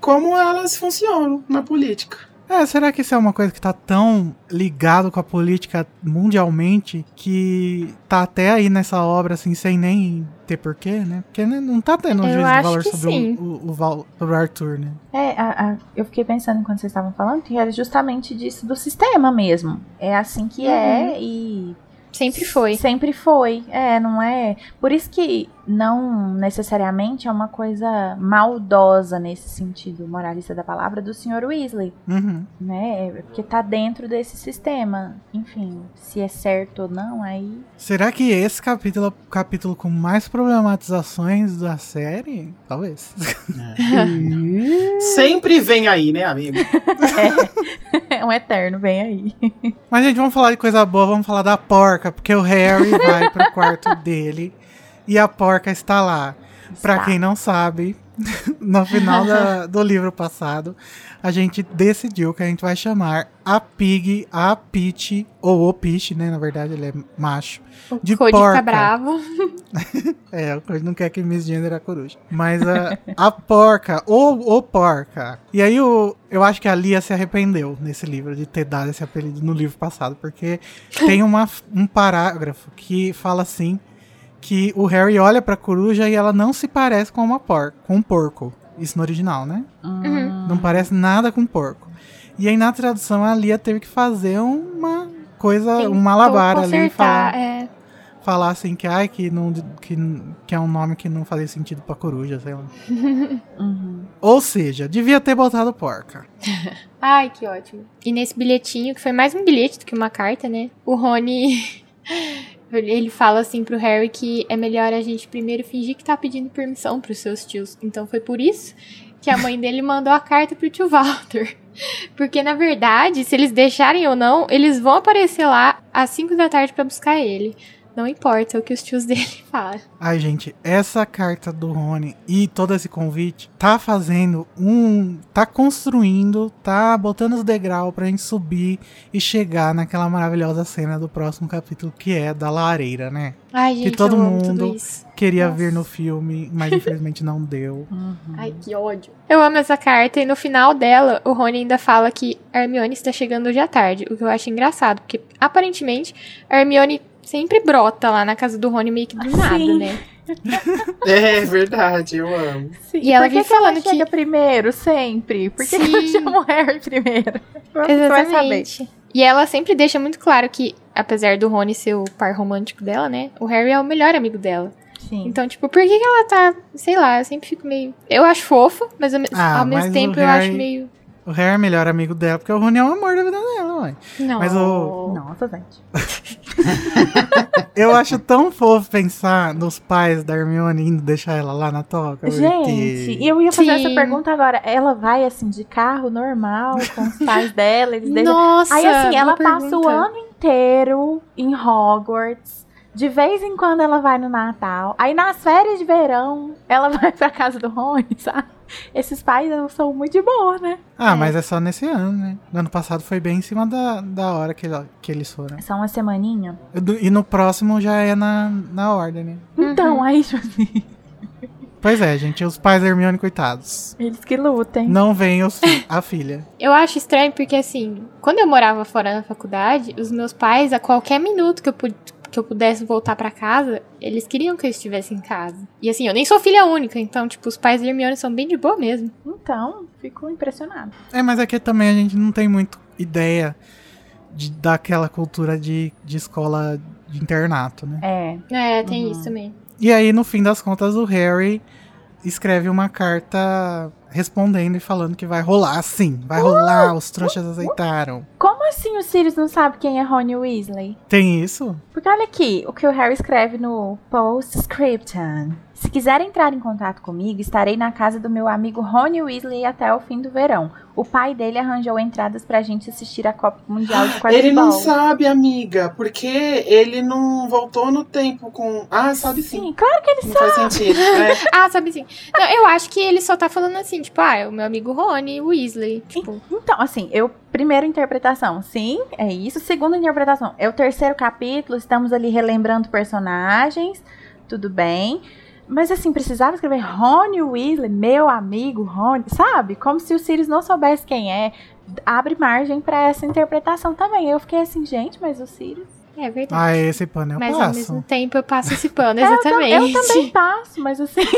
como elas funcionam na política. É, será que isso é uma coisa que tá tão ligado com a política mundialmente que tá até aí nessa obra, assim, sem nem ter porquê, né? Porque né, não tá tendo um juízo de valor sobre o, o, o sobre o Arthur, né? É, a- a- eu fiquei pensando enquanto vocês estavam falando que era justamente disso do sistema mesmo. É assim que é e Sempre foi. Sempre foi. É, não é. Por isso que não necessariamente é uma coisa maldosa nesse sentido, moralista da palavra, do Sr. Weasley, Uhum. né? É Porque tá dentro desse sistema. Enfim, se é certo ou não, aí. Será que esse capítulo é o capítulo com mais problematizações da série? Talvez. Sempre vem aí, né, amigo? É um eterno, vem aí. Mas, gente, vamos falar de coisa boa, vamos falar da porca, porque o Harry vai pro quarto dele e a porca está lá. Pra Está. quem não sabe, no final da- do livro passado, a gente decidiu que a gente vai chamar a Pig, a Peach, ou o Peach, né? Na verdade, ele é macho. De Code porca. fica bravo. É, o Cody não quer que misgender a coruja. Mas a, a porca, ou o porca. E aí o, eu acho que a Lia se arrependeu nesse livro de ter dado esse apelido no livro passado, porque tem uma, um parágrafo que fala assim que o Harry olha pra coruja e ela não se parece com uma porca, com um porco. Isso no original, né? Uhum. Não parece nada com porco. E aí na tradução a Lia teve que fazer uma coisa, Tentou um malabar ali e consertar, falar, é. falar assim que, ai, que, não, que, que é um nome que não fazia sentido pra coruja, sei lá. Uhum. Ou seja, devia ter botado porca. Ai, que ótimo. E nesse bilhetinho, que foi mais um bilhete do que uma carta, né? O Rony. Ele fala assim pro Harry que é melhor a gente primeiro fingir que tá pedindo permissão pros seus tios. Então foi por isso que a mãe dele mandou a carta pro tio Walter. Porque, na verdade, se eles deixarem ou não, eles vão aparecer lá às 5 da tarde pra buscar ele. Não importa o que os tios dele falam. Ai, gente, essa carta do Rony e todo esse convite tá fazendo um. tá construindo, tá botando os degraus pra gente subir e chegar naquela maravilhosa cena do próximo capítulo, que é da lareira, né? Ai, gente, todo eu amo tudo mundo isso. Queria Nossa. ver no filme, mas infelizmente não deu. Ai, que ódio. Eu amo essa carta e no final dela, o Rony ainda fala que a Hermione está chegando hoje à tarde, o que eu acho engraçado, porque aparentemente a Hermione sempre brota lá na casa do Rony meio que do nada, Sim. né? É verdade, eu amo. Sim, E ela que que ela falando que- chega primeiro, sempre? Por que, que ela Sim. chama o Harry primeiro? Você vai saber. Exatamente. E ela sempre deixa muito claro que, apesar do Rony ser o par romântico dela, né? O Harry é o melhor amigo dela. Sim. Então, tipo, por que, que ela tá. Sei lá, eu sempre fico meio. Eu acho fofo, mas ao, Ah, ao mesmo tempo eu Harry- acho meio. O Harry é o melhor amigo dela, porque o Rony é o amor da vida dela, mãe. Não. Mas o- Nossa, gente. Eu acho tão fofo pensar nos pais da Hermione indo deixar ela lá na toca. Gente, porque- e eu ia fazer Sim. essa pergunta agora. Ela vai, assim, de carro normal com os pais dela, eles deixam... Nossa! Aí, assim, ela passa o pergunta. ano inteiro em Hogwarts. De vez em quando ela vai no Natal. Aí nas férias de verão, ela vai pra casa do Rony, sabe? Esses pais são muito de boa, né? Ah, mas é só nesse ano, né? No ano passado foi bem em cima da, da hora que, que eles foram. Só uma semaninha. E no próximo já é na, na ordem, né? Então, aí, tipo assim, Pois é, gente, os pais Hermione, coitados. eles que lutem. Não fi- a filha. Eu acho estranho porque, assim, quando eu morava fora na faculdade, os meus pais, a qualquer minuto que eu, que eu pudesse voltar pra casa, eles queriam que eu estivesse em casa. E, assim, eu nem sou filha única, então, tipo, os pais da Hermione são bem de boa mesmo. Então, fico impressionada. É, mas aqui também a gente não tem muito ideia de, daquela cultura de, de escola de internato, né? É. É, tem Uhum. isso também. E aí, no fim das contas, o Harry escreve uma carta respondendo e falando que vai rolar, sim. Vai rolar, os trouxas aceitaram. Como assim o Sirius não sabe quem é Rony Weasley? Tem isso? Porque olha aqui, o que o Harry escreve no Postscriptum. Se quiser entrar em contato comigo, estarei na casa do meu amigo Rony Weasley até o fim do verão. O pai dele arranjou entradas pra gente assistir a Copa Mundial de Quadribol. Ele não sabe, amiga, porque ele não voltou no tempo com. Ah, sabe sim. Sim, claro que ele Não faz sentido. É. Ah, sabe assim. Não, eu acho que ele só tá falando assim, tipo, ah, é o meu amigo Rony Weasley. Tipo, Então, assim, eu. Primeira interpretação, sim, é isso. Segunda interpretação, é o terceiro capítulo, estamos ali relembrando personagens, tudo bem. Mas assim, precisava escrever Rony Weasley, meu amigo Rony, sabe? Como se o Sirius não soubesse quem é. Abre margem pra essa interpretação também. Eu fiquei assim, gente, mas o Sirius. é verdade. Ah, esse pano eu Mas ao mesmo passo. tempo eu passo esse pano, É, eu, exatamente. tam- eu também passo, mas assim.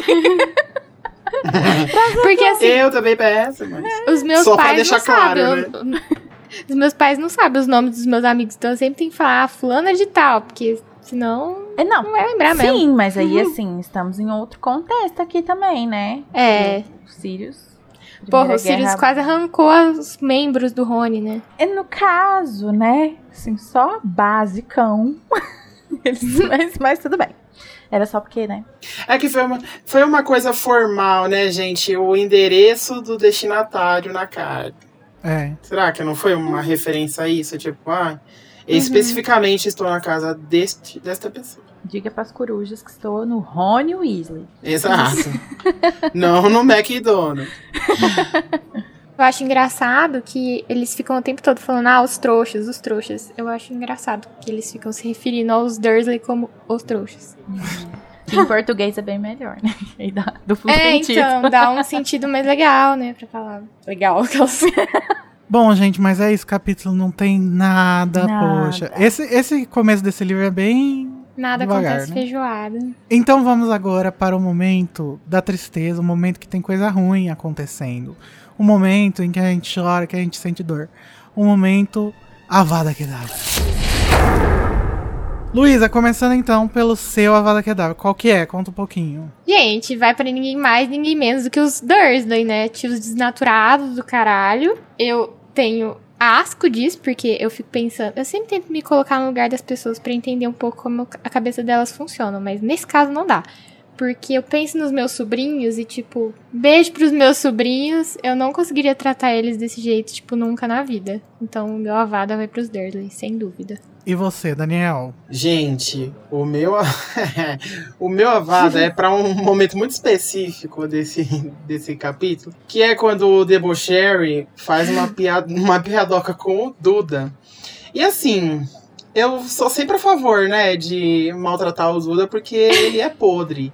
Porque assim, Eu também peço, mas. os meus Só pra pais deixar não sabem. claro, né? eu- Os meus pais não sabem os nomes dos meus amigos, então eu sempre tenho que falar ah, fulana de tal, porque senão É, Não, não vai lembrar mesmo. sim, mas aí assim, estamos em outro contexto aqui também, né? É. O Sirius. Porra, o Sirius Guerra- quase arrancou os membros do Rony, né? É no caso, né? Assim, só basicão. Eles- mas, mas tudo bem. Era só porque, né? É que foi uma, foi uma coisa formal, né, gente? O endereço do destinatário na carta. É. Será que não foi uma referência a isso? Tipo, ah, especificamente estou na casa deste, desta pessoa. Diga pras corujas que estou no Rony Weasley. Exato. não no McDonald's. Eu acho engraçado que eles ficam o tempo todo falando, ah, os trouxas, os trouxas. Eu acho engraçado que eles ficam se referindo aos Dursley como os trouxas. Que em português é bem melhor, né? Aí dá duplo É, sentido. então, dá um sentido mais legal, né, pra palavra. Legal, aquelas... Bom, gente, mas é isso. Capítulo não tem nada, Nada. poxa. Esse, esse começo desse livro é bem. Nada Devagar, acontece né? feijoada. Então vamos agora para o momento da tristeza, o momento que tem coisa ruim acontecendo. O momento em que a gente chora, que a gente sente dor. O momento Avada Kedavra. Luísa, começando então pelo seu Avada Kedavra. Qual que é? Conta um pouquinho. Gente, vai pra ninguém mais, ninguém menos do que os Dursley, né? Tios desnaturados do caralho. Eu tenho asco disso, porque eu fico pensando. Eu sempre tento me colocar no lugar das pessoas pra entender um pouco como a cabeça delas funciona, mas nesse caso não dá. Porque eu penso nos meus sobrinhos e, tipo, beijo pros meus sobrinhos, eu não conseguiria tratar eles desse jeito, tipo, nunca na vida. Então, meu avada vai pros Dursley, sem dúvida. E você, Daniel? Gente, o meu o meu avada é para um momento muito específico desse, desse capítulo, que é quando o Debocherry faz uma piada, uma piadoca com o Duda. E assim, eu sou sempre a favor, né, de maltratar o Duda porque ele é podre.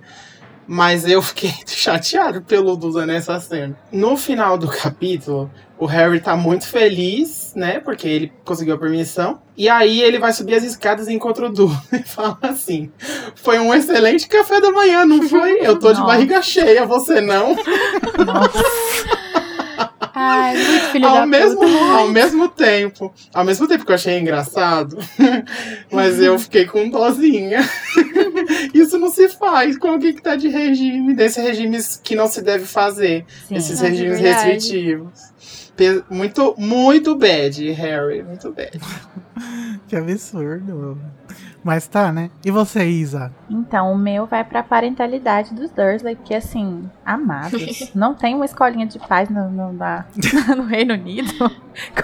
Mas eu fiquei chateado pelo Duda nessa cena. No final do capítulo, o Harry tá muito feliz, né? Porque ele conseguiu a permissão. E aí ele vai subir as escadas e encontra o Duda e fala assim: Foi um excelente café da manhã, não foi? Eu tô de Nossa. barriga cheia, você não? Ai, muito filho ao da mesmo, puta. ao mesmo tempo, ao mesmo tempo que eu achei engraçado, mas eu fiquei com dozinha. Isso não se faz com alguém que tá de regime, desses regimes que não se deve fazer, Sim. esses Ah, é regimes verdade. restritivos. Muito, muito bad, Harry, muito bad. Que absurdo. Mas tá, né? E você, Isa? Então, o meu vai pra parentalidade dos Dursley, porque assim, amados. Não tem uma escolinha de paz no, no, na- no Reino Unido.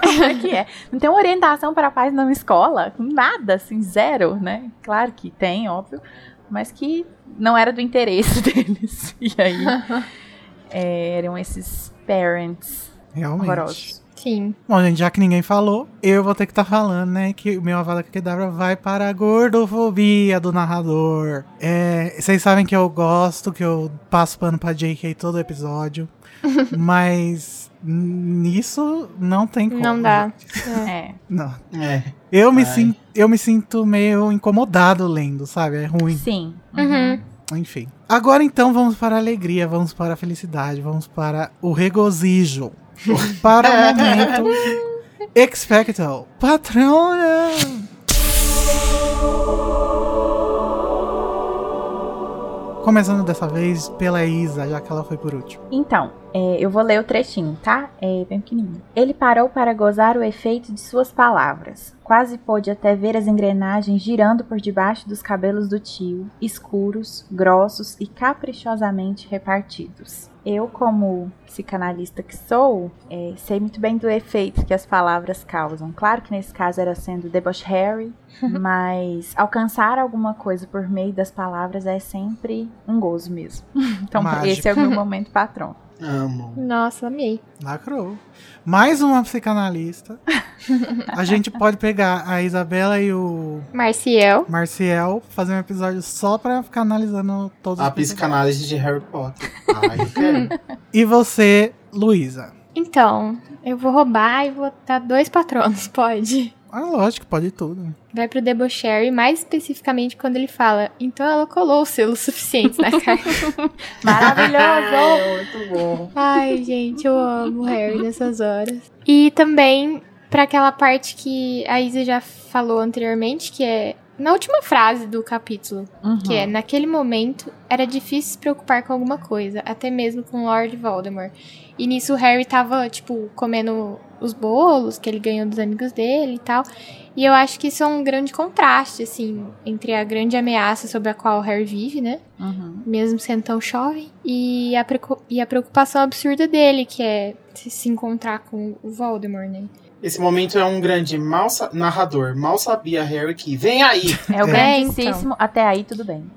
Como é que é? Não tem uma orientação para a paz numa escola? Nada, assim, zero, né? Claro que tem, óbvio. Mas que não era do interesse deles. E aí, é, eram esses parents Realmente. horrorosos. Sim. Bom, gente, já que ninguém falou, eu vou ter que estar falando, né? Que o meu Avada Kedavra vai para a gordofobia do narrador. É, vocês sabem que eu gosto, que eu passo pano pra JK todo episódio. mas nisso não tem como. Não dá. É. Não. É. Eu me, Ai. sin- eu me sinto meio incomodado lendo, sabe? É ruim. Sim. Uhum. Enfim. Agora então vamos para a alegria, vamos para a felicidade, vamos para o regozijo. para o momento Expecto Patrona! Começando dessa vez pela Isa, já que ela foi por último. Então, é, eu vou ler o trechinho, tá? É bem pequenininho. Ele parou para gozar o efeito de suas palavras. Quase pôde até ver as engrenagens girando por debaixo dos cabelos do tio, escuros, grossos e caprichosamente repartidos. Eu, como psicanalista que sou, é, sei muito bem do efeito que as palavras causam. Claro que nesse caso era sendo debochary, mas alcançar alguma coisa por meio das palavras é sempre um gozo mesmo. Então, Mágico. esse é o meu momento patrão. Amo. Nossa, amei. Lacrou. Mais uma psicanalista. A gente pode pegar a Isabela e o Marciel. Marciel, fazer um episódio só pra ficar analisando todos A os personagens. psicanálise de Harry Potter. Ai. E você, Luísa? Então, eu vou roubar e vou dar dois patronos, pode? Ah, lógico, pode tudo. Vai pro Debocherry, mais especificamente quando ele fala, então ela colou os selos suficientes na carta. Maravilhoso! É, muito bom. Ai, gente, eu amo o Harry nessas horas. E também pra aquela parte que a Isa já falou anteriormente, que é na última frase do capítulo, Uhum. que é naquele momento era difícil se preocupar com alguma coisa, até mesmo com Lord Voldemort. E nisso o Harry tava, tipo, comendo os bolos que ele ganhou dos amigos dele e tal. E eu acho que isso é um grande contraste, assim, entre a grande ameaça sobre a qual o Harry vive, né? Uhum. mesmo sendo tão jovem, e a, e a preocupação absurda dele, que é se, se encontrar com o Voldemort, né? Esse momento é um grande mal narrador. Mal sabia Harry que vem aí. É o É. grandíssimo, até aí tudo bem.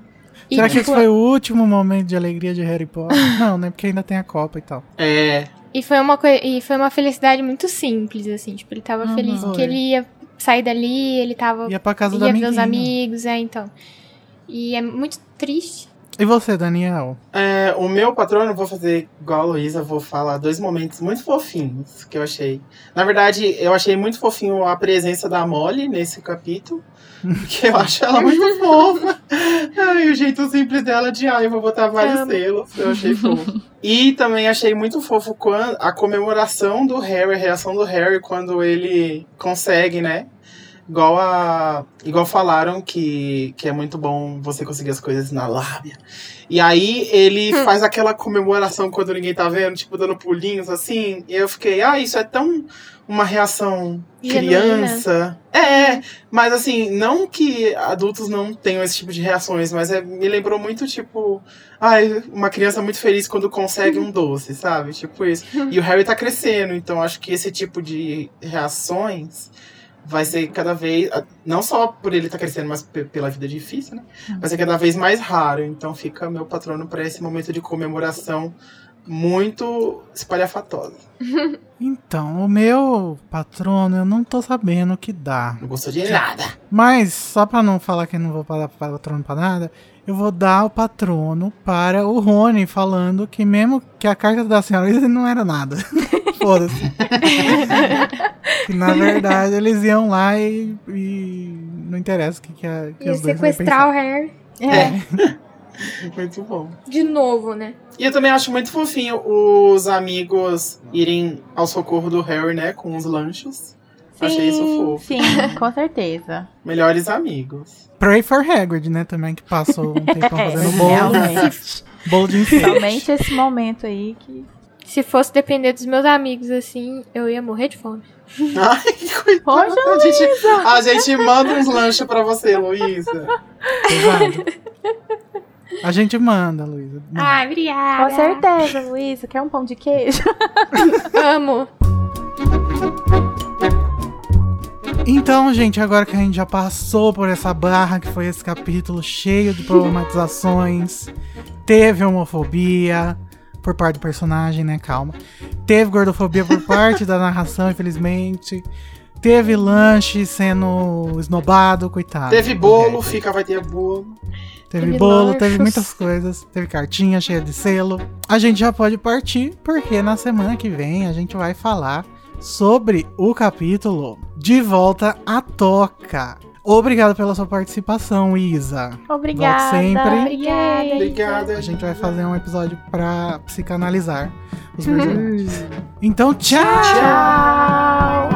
E, Será que tipo, esse foi o último momento de alegria de Harry Potter? Não, né? Porque ainda tem a Copa e tal. É. e foi uma e foi uma felicidade muito simples, assim, tipo, ele tava Uhum. feliz que ele ia sair dali, ele tava Ia pra casa ia ver os amigos, é, então. E é muito triste. E você, Daniel? É, o meu patrono, vou fazer igual a Luísa, vou falar dois momentos muito fofinhos que eu achei. Na verdade, eu achei muito fofinho a presença da Molly nesse capítulo. Porque eu acho ela muito fofa. Ai, o jeito simples dela de, ai, eu vou botar vários Amo. selos. Eu achei fofo. E também achei muito fofo quando a comemoração do Harry, a reação do Harry quando ele consegue, né? Igual a. Igual falaram que, que é muito bom você conseguir as coisas na lábia. E aí ele faz aquela comemoração quando ninguém tá vendo, tipo, dando pulinhos assim. E eu fiquei, ah, isso é tão uma reação Genuína. criança. É, mas assim, não que adultos não tenham esse tipo de reações, mas é- me lembrou muito, tipo, ai, uma criança muito feliz quando consegue um doce, sabe? Tipo isso. E o Harry tá crescendo, então acho que esse tipo de reações vai ser cada vez, não só por ele estar crescendo, mas pe- pela vida difícil, né? Vai ser cada vez mais raro. Então fica meu patrono para esse momento de comemoração muito espalhafatosa. Então, o meu patrono, eu não tô sabendo o que dá. Não gostou de nada. Mas, só pra não falar que eu não vou dar patrono pra nada, eu vou dar o patrono para o Rony, falando que mesmo que a carta da senhora não era nada. Foda-se. que na verdade eles iam lá e, e não interessa o que, que, a, que Ia os dois sequestrar o Harry É. Muito bom. de novo, né? E eu também acho muito fofinho os amigos irem ao socorro do Harry, né? Com os lanchos. Achei isso fofo. Sim, com certeza. Melhores amigos. Pray for Hagrid, né, também, que passou um tempão É, fazendo bolo, realmente. bolo de enfeite. Somente esse momento aí que. Se fosse depender dos meus amigos assim, eu ia morrer de fome. Ai, que coitada. Poxa, a, gente, a gente manda uns lanches pra você, Luísa. A gente manda, Luísa. Ai, obrigada. Com certeza, Luísa. Quer um pão de queijo? Amo. Então, gente, agora que a gente já passou por essa barra, que foi esse capítulo cheio de problematizações, teve homofobia por parte do personagem, né? Calma. Teve gordofobia por parte da narração, infelizmente. Teve lanche sendo esnobado, coitado. Teve bolo, fica, vai ter bolo. Teve Teve bolo, lanchos. teve muitas coisas. Teve cartinha cheia de selo. A gente já pode partir, porque na semana que vem a gente vai falar sobre o capítulo De Volta à Toca. Obrigado pela sua participação, Isa. Obrigada. sempre. Obrigada. Obrigada. A gente vai fazer um episódio pra psicanalizar os personagens. Então, tchau! Tchau.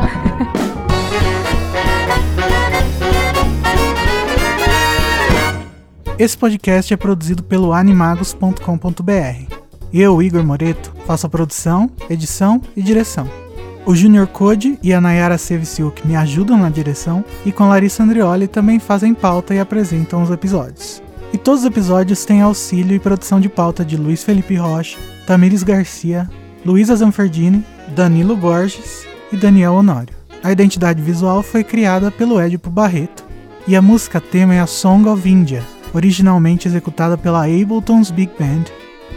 Esse podcast é produzido pelo animagos.com.br. Eu, Igor Moreto, faço a produção, edição e direção. O Junior Code e a Nayara Seviciuk me ajudam na direção e com Larissa Andrioli também fazem pauta e apresentam os episódios. E todos os episódios têm auxílio e produção de pauta de Luiz Felipe Rocha, Tamires Garcia, Luísa Zanferdini, Danilo Borges e Daniel Honório. A identidade visual foi criada pelo Edipo Barreto e a música tema é a Song of India, originalmente executada pela Ableton's Big Band,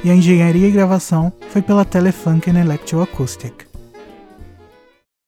e a engenharia e gravação foi pela Telefunken Electroacoustic.